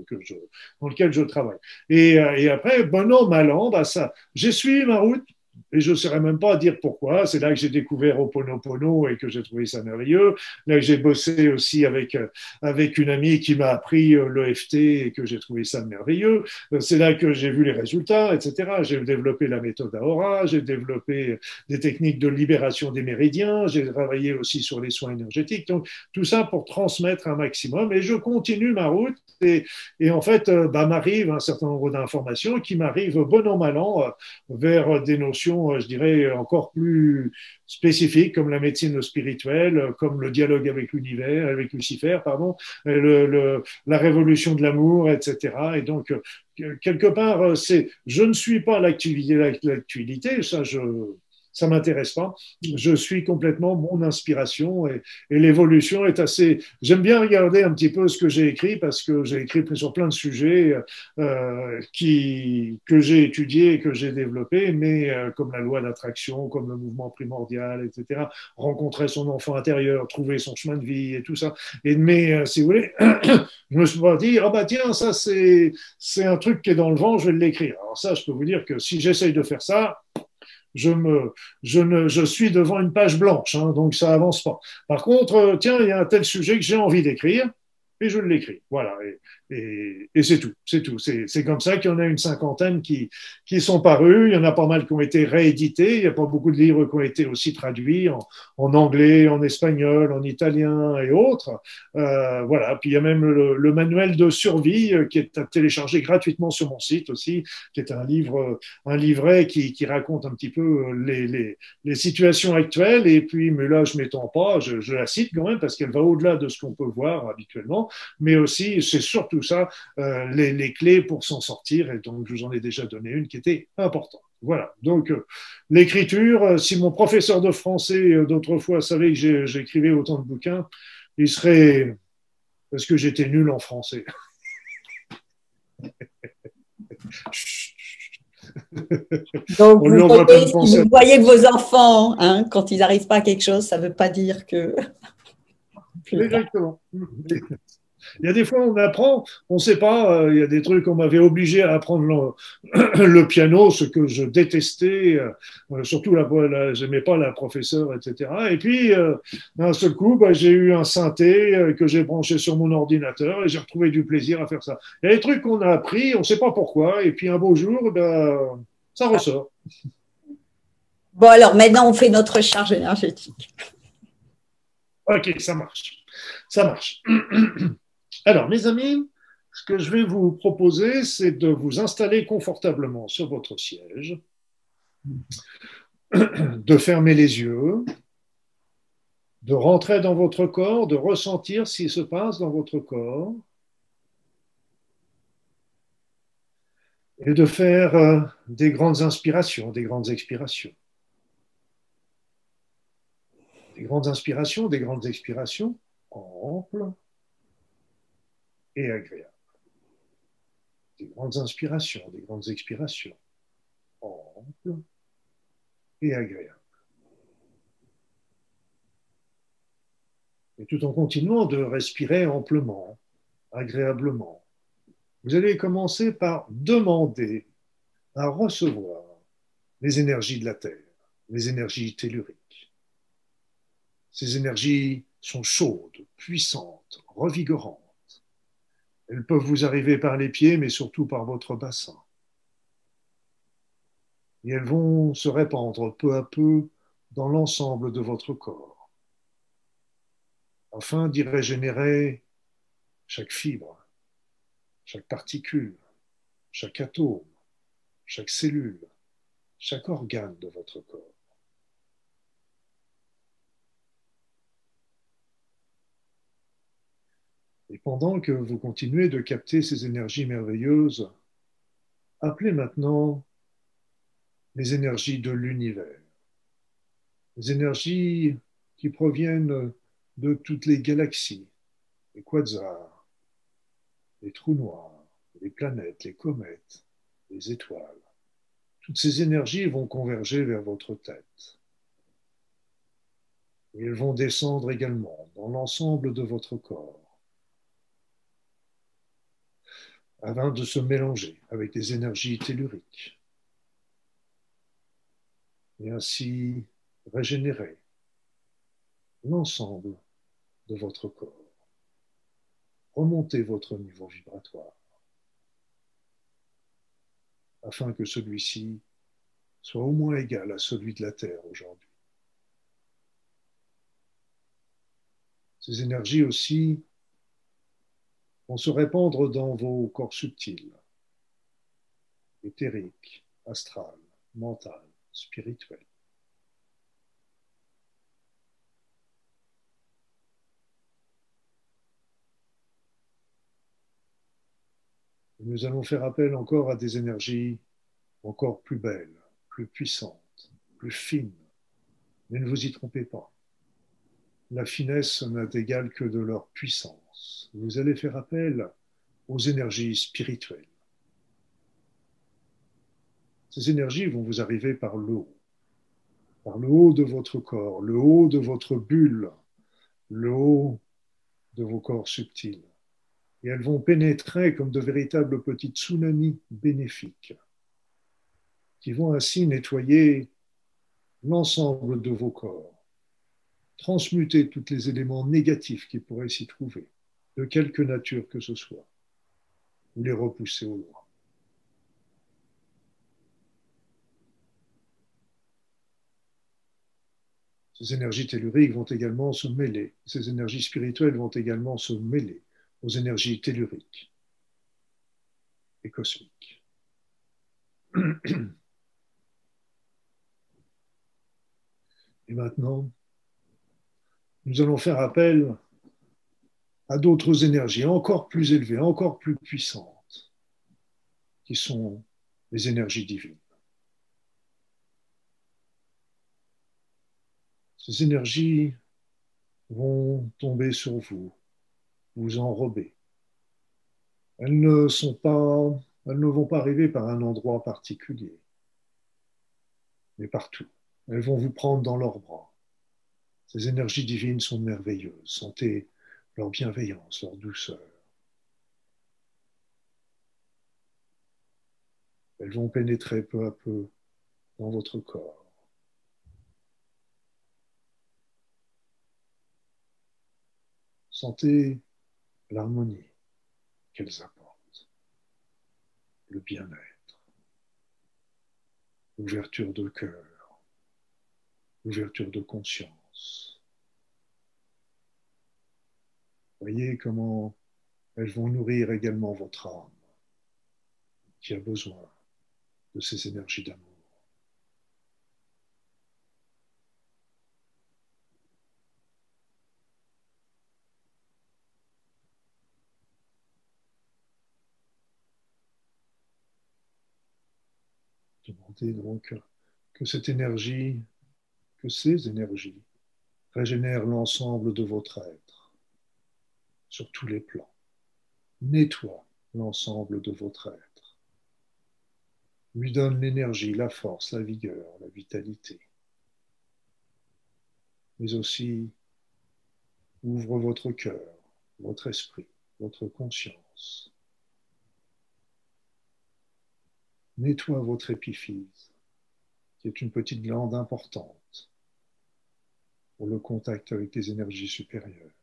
dans lequel je travaille. Et, euh, et après, bon bon an, mal an, bah ça, j'ai suivi ma route, et je ne saurais même pas dire pourquoi. C'est là que j'ai découvert Oponopono et que j'ai trouvé ça merveilleux. Là que j'ai bossé aussi avec, avec une amie qui m'a appris euh, l'EFT et que j'ai trouvé ça merveilleux. C'est là que j'ai vu les résultats, etc. J'ai développé la méthode Aora, j'ai développé des techniques de libération des méridiens, j'ai travaillé aussi sur les soins énergétiques. Donc, tout ça pour transmettre un maximum. Et je continue ma route. Et, en fait, euh, bah, m'arrive un certain nombre d'informations qui m'arrivent bon an, mal an euh, vers des notions euh, je dirais, encore plus spécifiques, comme la médecine spirituelle, comme le dialogue avec l'univers, avec Lucifer, pardon, la révolution de l'amour, etc. Et donc, euh, quelque part, euh, c'est, je ne suis pas l'actualité, ça, je, ça m'intéresse pas. Je suis complètement mon inspiration et, l'évolution est assez. J'aime bien regarder un petit peu ce que j'ai écrit parce que j'ai écrit sur plein de sujets euh, qui, que j'ai étudiés et que j'ai développés, mais euh, comme la loi d'attraction, comme le mouvement primordial, etc. Rencontrer son enfant intérieur, trouver son chemin de vie et tout ça. Mais euh, si vous voulez, je me suis pas dit ah bah tiens ça c'est un truc qui est dans le vent, je vais l'écrire. Alors ça, je peux vous dire que si j'essaye de faire ça je, me, je, ne, je suis devant une page blanche, hein, donc ça avance pas. Par contre, euh, tiens, il y a un tel sujet que j'ai envie d'écrire, et je l'écris. Voilà. Et, c'est tout, c'est tout. C'est comme ça qu'il y en a une cinquantaine qui, qui sont parus. Il y en a pas mal qui ont été réédités. Il n'y a pas beaucoup de livres qui ont été aussi traduits en, anglais, en espagnol, en italien et autres. Euh, voilà. Puis il y a même le, manuel de survie euh, qui est à télécharger gratuitement sur mon site aussi, qui est un livre, un livret qui, qui raconte un petit peu les, les, les, situations actuelles. Et puis, mais là, je m'étends pas, je, je la cite quand même parce qu'elle va au-delà de ce qu'on peut voir habituellement. Mais aussi, c'est surtout ça, euh, les, les, clés pour s'en sortir. Et donc, je vous en ai déjà donné une qui était importante. Voilà. Donc, euh, l'écriture, euh, si mon professeur de français d'autrefois savait que j'écrivais autant de bouquins, il serait. Parce que j'étais nul en français? Donc, vous voyez, si vous voyez que vos enfants, hein, quand ils n'arrivent pas à quelque chose, ça ne veut pas dire que. Exactement. Il y a des fois, on apprend, on ne sait pas, euh, il y a des trucs, on m'avait obligé à apprendre le, le, piano, ce que je détestais, euh, surtout, la, la, j'aimais pas la professeure, etc. Et puis, euh, d'un seul coup, bah, j'ai eu un synthé euh, que j'ai branché sur mon ordinateur et j'ai retrouvé du plaisir à faire ça. Il y a des trucs qu'on a appris, on ne sait pas pourquoi, et puis un beau jour, bah, ça ressort. Bon, alors maintenant, on fait notre charge énergétique. Ok, ça marche. Ça marche. Alors, mes amis, ce que je vais vous proposer, c'est de vous installer confortablement sur votre siège, de fermer les yeux, de rentrer dans votre corps, de ressentir ce qui se passe dans votre corps, et de faire euh, des grandes inspirations, des grandes expirations. Des grandes inspirations, des grandes expirations amples et agréable. Des grandes inspirations, des grandes expirations, amples et agréables. Et tout en continuant de respirer amplement, agréablement, vous allez commencer par demander à recevoir les énergies de la Terre, les énergies telluriques. Ces énergies sont chaudes, puissantes, revigorantes elles peuvent vous arriver par les pieds, mais surtout par votre bassin. Et elles vont se répandre peu à peu dans l'ensemble de votre corps, afin d'y régénérer chaque fibre, chaque particule, chaque atome, chaque cellule, chaque organe de votre corps. Et pendant que vous continuez de capter ces énergies merveilleuses, appelez maintenant les énergies de l'univers, les énergies qui proviennent de toutes les galaxies, les quasars, les trous noirs, les planètes, les comètes, les étoiles. Toutes ces énergies vont converger vers votre tête. Et elles vont descendre également dans l'ensemble de votre corps afin de se mélanger avec des énergies telluriques et ainsi régénérer l'ensemble de votre corps. Remontez votre niveau vibratoire afin que celui-ci soit au moins égal à celui de la Terre aujourd'hui. Ces énergies aussi se répandre dans vos corps subtils, éthériques, astrales, mentales, spirituels. Nous allons faire appel encore à des énergies encore plus belles, plus puissantes, plus fines. Mais ne vous y trompez pas. La finesse n'a d'égal que de leur puissance. Vous allez faire appel aux énergies spirituelles. Ces énergies vont vous arriver par le haut, par le haut de votre corps, le haut de votre bulle, le haut de vos corps subtils. Et elles vont pénétrer comme de véritables petits tsunamis bénéfiques qui vont ainsi nettoyer l'ensemble de vos corps, transmuter tous les éléments négatifs qui pourraient s'y trouver, de quelque nature que ce soit, ou les repousser au loin. Ces énergies telluriques vont également se mêler, ces énergies spirituelles vont également se mêler aux énergies telluriques et cosmiques. Et maintenant, nous allons faire appel à d'autres énergies encore plus élevées, encore plus puissantes, qui sont les énergies divines. Ces énergies vont tomber sur vous vous enrober. Elles ne sont pas, elles ne vont pas arriver par un endroit particulier, mais partout. Elles vont vous prendre dans leurs bras. Ces énergies divines sont merveilleuses. Sentez leur bienveillance, leur douceur. Elles vont pénétrer peu à peu dans votre corps. Sentez l'harmonie qu'elles apportent, le bien-être, l'ouverture de cœur, l'ouverture de conscience. Voyez comment elles vont nourrir également votre âme qui a besoin de ces énergies d'amour. Demandez donc que cette énergie, que ces énergies régénèrent l'ensemble de votre être sur tous les plans. Nettoie l'ensemble de votre être. Lui donne l'énergie, la force, la vigueur, la vitalité. Mais aussi ouvre votre cœur, votre esprit, votre conscience nettoie votre épiphyse, qui est une petite glande importante pour le contact avec les énergies supérieures.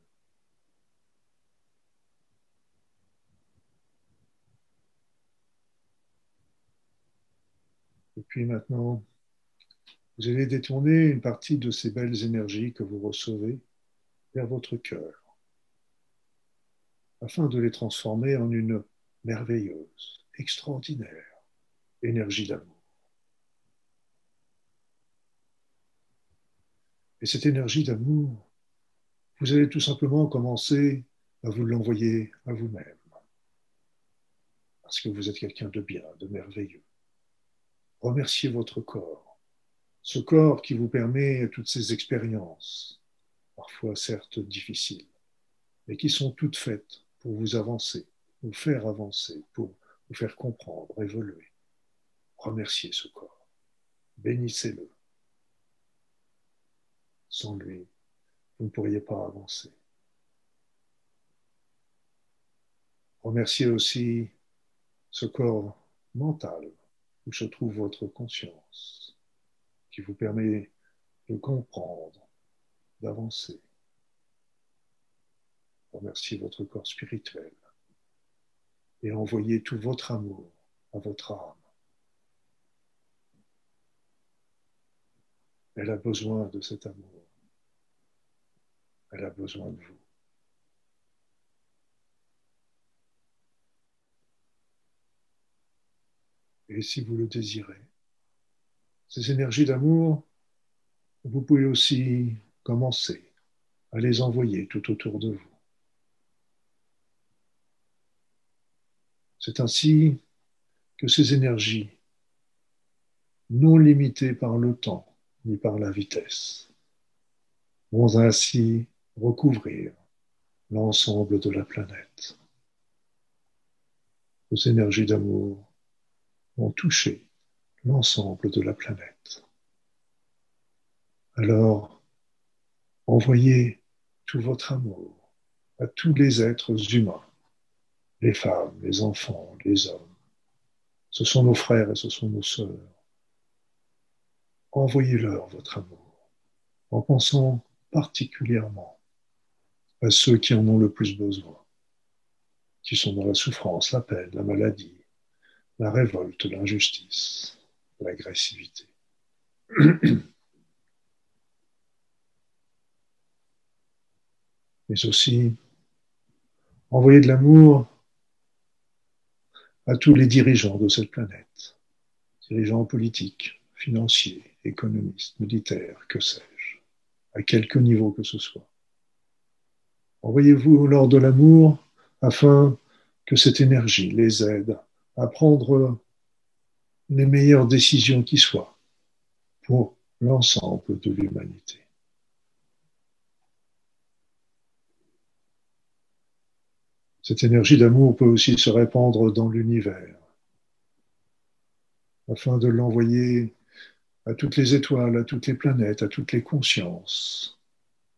Et puis maintenant, vous allez détourner une partie de ces belles énergies que vous recevez vers votre cœur, afin de les transformer en une merveilleuse, extraordinaire énergie d'amour. Et cette énergie d'amour, vous allez tout simplement commencer à vous l'envoyer à vous-même. Parce que vous êtes quelqu'un de bien, de merveilleux. Remerciez votre corps. Ce corps qui vous permet toutes ces expériences, parfois certes difficiles, mais qui sont toutes faites pour vous avancer, vous faire avancer, pour vous faire comprendre, évoluer. Remerciez ce corps. Bénissez-le. Sans lui, vous ne pourriez pas avancer. Remerciez aussi ce corps mental où se trouve votre conscience, qui vous permet de comprendre, d'avancer. Remerciez votre corps spirituel et envoyez tout votre amour à votre âme. Elle a besoin de cet amour. Elle a besoin de vous. Et si vous le désirez, ces énergies d'amour, vous pouvez aussi commencer à les envoyer tout autour de vous. C'est ainsi que ces énergies, non limitées par le temps ni par la vitesse, vont ainsi recouvrir l'ensemble de la planète. Vos énergies d'amour vont toucher l'ensemble de la planète. Alors, envoyez tout votre amour à tous les êtres humains, les femmes, les enfants, les hommes. Ce sont nos frères et ce sont nos sœurs. Envoyez-leur votre amour en pensant particulièrement à ceux qui en ont le plus besoin, qui sont dans la souffrance, la peine, la maladie, la révolte, l'injustice, l'agressivité. Mais aussi envoyer de l'amour à tous les dirigeants de cette planète, dirigeants politiques, financiers, économistes, militaires, que sais-je, à quelque niveau que ce soit. Envoyez-vous lors de l'amour afin que cette énergie les aide à prendre les meilleures décisions qui soient pour l'ensemble de l'humanité. Cette énergie d'amour peut aussi se répandre dans l'univers afin de l'envoyer à toutes les étoiles, à toutes les planètes, à toutes les consciences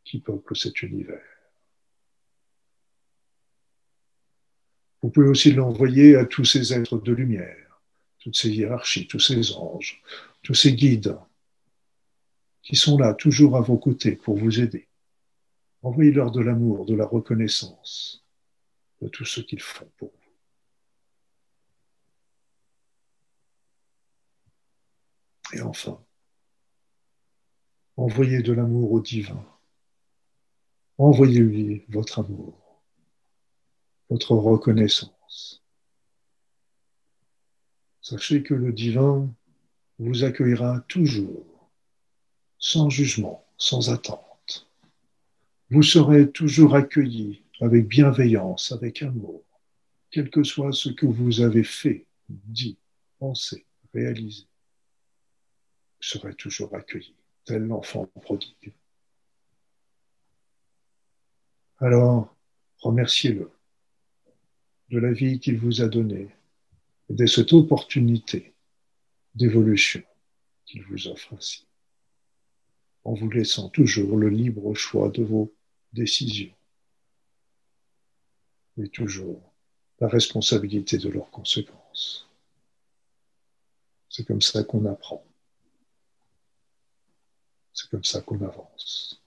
qui peuplent cet univers. Vous pouvez aussi l'envoyer à tous ces êtres de lumière, toutes ces hiérarchies, tous ces anges, tous ces guides qui sont là toujours à vos côtés pour vous aider. Envoyez-leur de l'amour, de la reconnaissance de tout ce qu'ils font pour vous. Et enfin, envoyez de l'amour au divin. Envoyez-lui votre amour votre reconnaissance. Sachez que le divin vous accueillera toujours, sans jugement, sans attente. Vous serez toujours accueilli avec bienveillance, avec amour, quel que soit ce que vous avez fait, dit, pensé, réalisé. Vous serez toujours accueilli, tel l'enfant prodigue. Alors, remerciez-le de la vie qu'il vous a donnée et de cette opportunité d'évolution qu'il vous offre ainsi, en vous laissant toujours le libre choix de vos décisions et toujours la responsabilité de leurs conséquences. C'est comme ça qu'on apprend. C'est comme ça qu'on avance.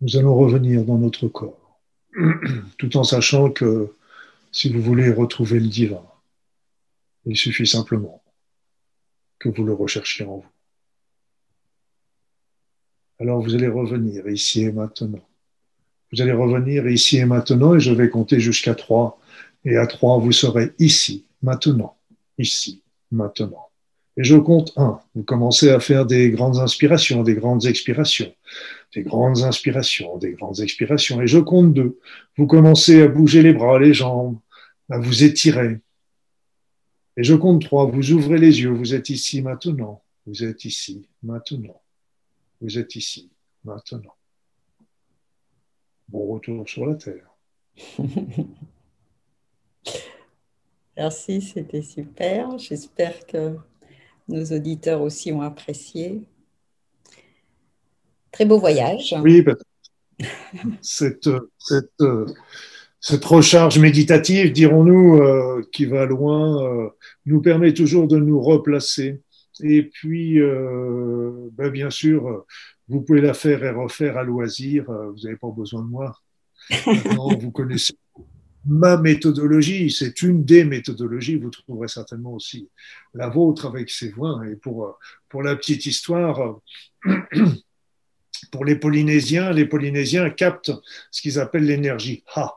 Nous allons revenir dans notre corps, tout en sachant que si vous voulez retrouver le divin, il suffit simplement que vous le recherchiez en vous. Alors vous allez revenir ici et maintenant. Vous allez revenir ici et maintenant et je vais compter jusqu'à trois. Et à trois, vous serez ici, maintenant, ici, maintenant. Et je compte un. Vous commencez à faire des grandes inspirations, des grandes expirations, des grandes inspirations, des grandes expirations. Et je compte deux. Vous commencez à bouger les bras, les jambes, à vous étirer. Et je compte trois. Vous ouvrez les yeux. Vous êtes ici maintenant. Vous êtes ici maintenant. Vous êtes ici maintenant. bon retour sur la Terre. Merci, c'était super. J'espère que nos auditeurs aussi ont apprécié. Très beau voyage. Oui, cette, cette, cette recharge méditative, dirons-nous, euh, qui va loin, euh, nous permet toujours de nous replacer. Et puis, euh, ben, bien sûr, vous pouvez la faire et refaire à loisir. vous n'avez pas besoin de moi. Maintenant, vous connaissez ma méthodologie, c'est une des méthodologies, vous trouverez certainement aussi la vôtre avec ces voix. Et pour, pour la petite histoire, pour les Polynésiens, les Polynésiens captent ce qu'ils appellent l'énergie Ha.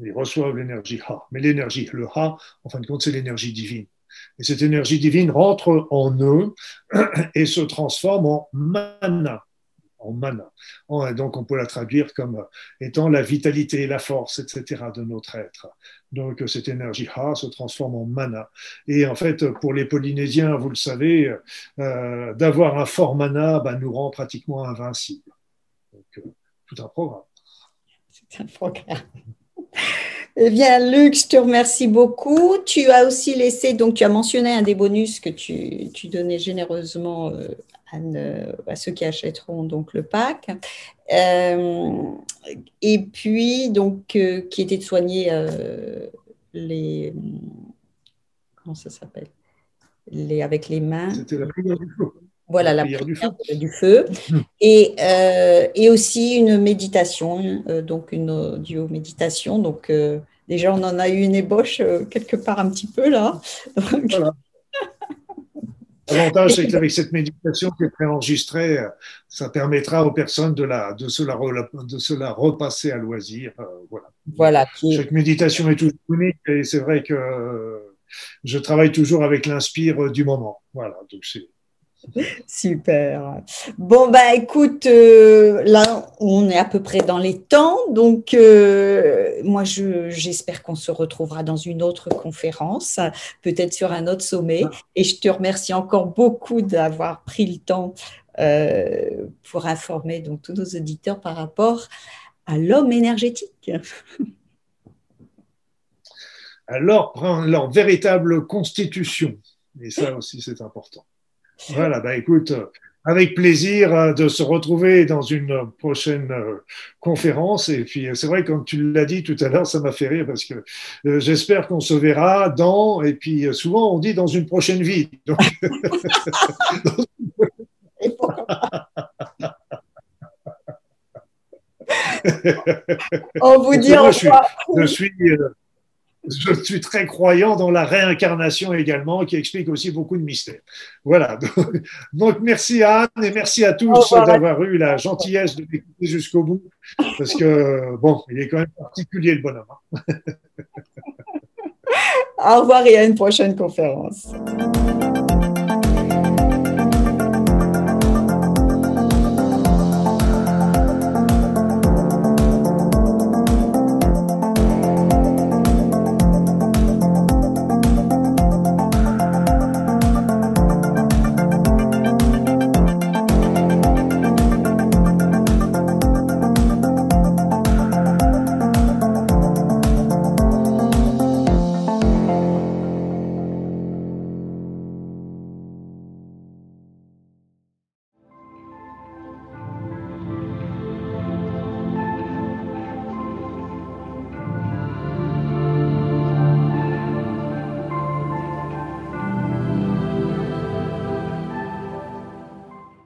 Ils reçoivent l'énergie Ha. Mais l'énergie, le Ha, en fin de compte, c'est l'énergie divine. Et cette énergie divine rentre en eux et se transforme en mana en mana. Donc on peut la traduire comme étant la vitalité, la force, etc. de notre être. Donc cette énergie Ha se transforme en mana. Et en fait, pour les Polynésiens, vous le savez, euh, d'avoir un fort mana bah, nous rend pratiquement invincibles. Donc euh, tout un programme. C'est un programme. Eh bien, Luc, je te remercie beaucoup. Tu as aussi laissé, donc tu as mentionné un des bonus que tu, tu donnais généreusement euh, à, ceux qui achèteront donc le pack. Euh, et puis, donc, euh, qui était de soigner les. Comment ça s'appelle? Les, Avec les mains. C'était la prière du feu. Voilà, la, prière, du feu. Et, et, aussi une méditation, donc une audio-méditation. Donc, déjà, on en a eu une ébauche quelque part un petit peu là. voilà. L'avantage, c'est qu'avec cette méditation qui est préenregistrée, ça permettra aux personnes de, la, de, se, la, de se la repasser à loisir. Euh, voilà. voilà Chaque méditation est toujours unique et c'est vrai que je travaille toujours avec l'inspire du moment. Voilà, donc c'est Super. Bon, bah écoute, euh, là, on est à peu près dans les temps. Donc, euh, moi, j'espère qu'on se retrouvera dans une autre conférence, peut-être sur un autre sommet. Ah. Et je te remercie encore beaucoup d'avoir pris le temps euh, pour informer donc, tous nos auditeurs par rapport à l'homme énergétique. Alors, leur véritable constitution. Et ça aussi, c'est important. Voilà, bah écoute, avec plaisir euh, de se retrouver dans une prochaine euh, conférence. Et puis, c'est vrai, comme tu l'as dit tout à l'heure, ça m'a fait rire parce que euh, j'espère qu'on se verra dans, et puis souvent on dit dans une prochaine vie. Donc... on vous dit je suis, je suis je suis très croyant dans la réincarnation également, qui explique aussi beaucoup de mystères. Voilà. Donc, merci à Anne et merci à tous d'avoir eu la gentillesse de m'écouter jusqu'au bout, parce que, bon, il est quand même particulier le bonhomme. Hein. Au revoir et à une prochaine conférence.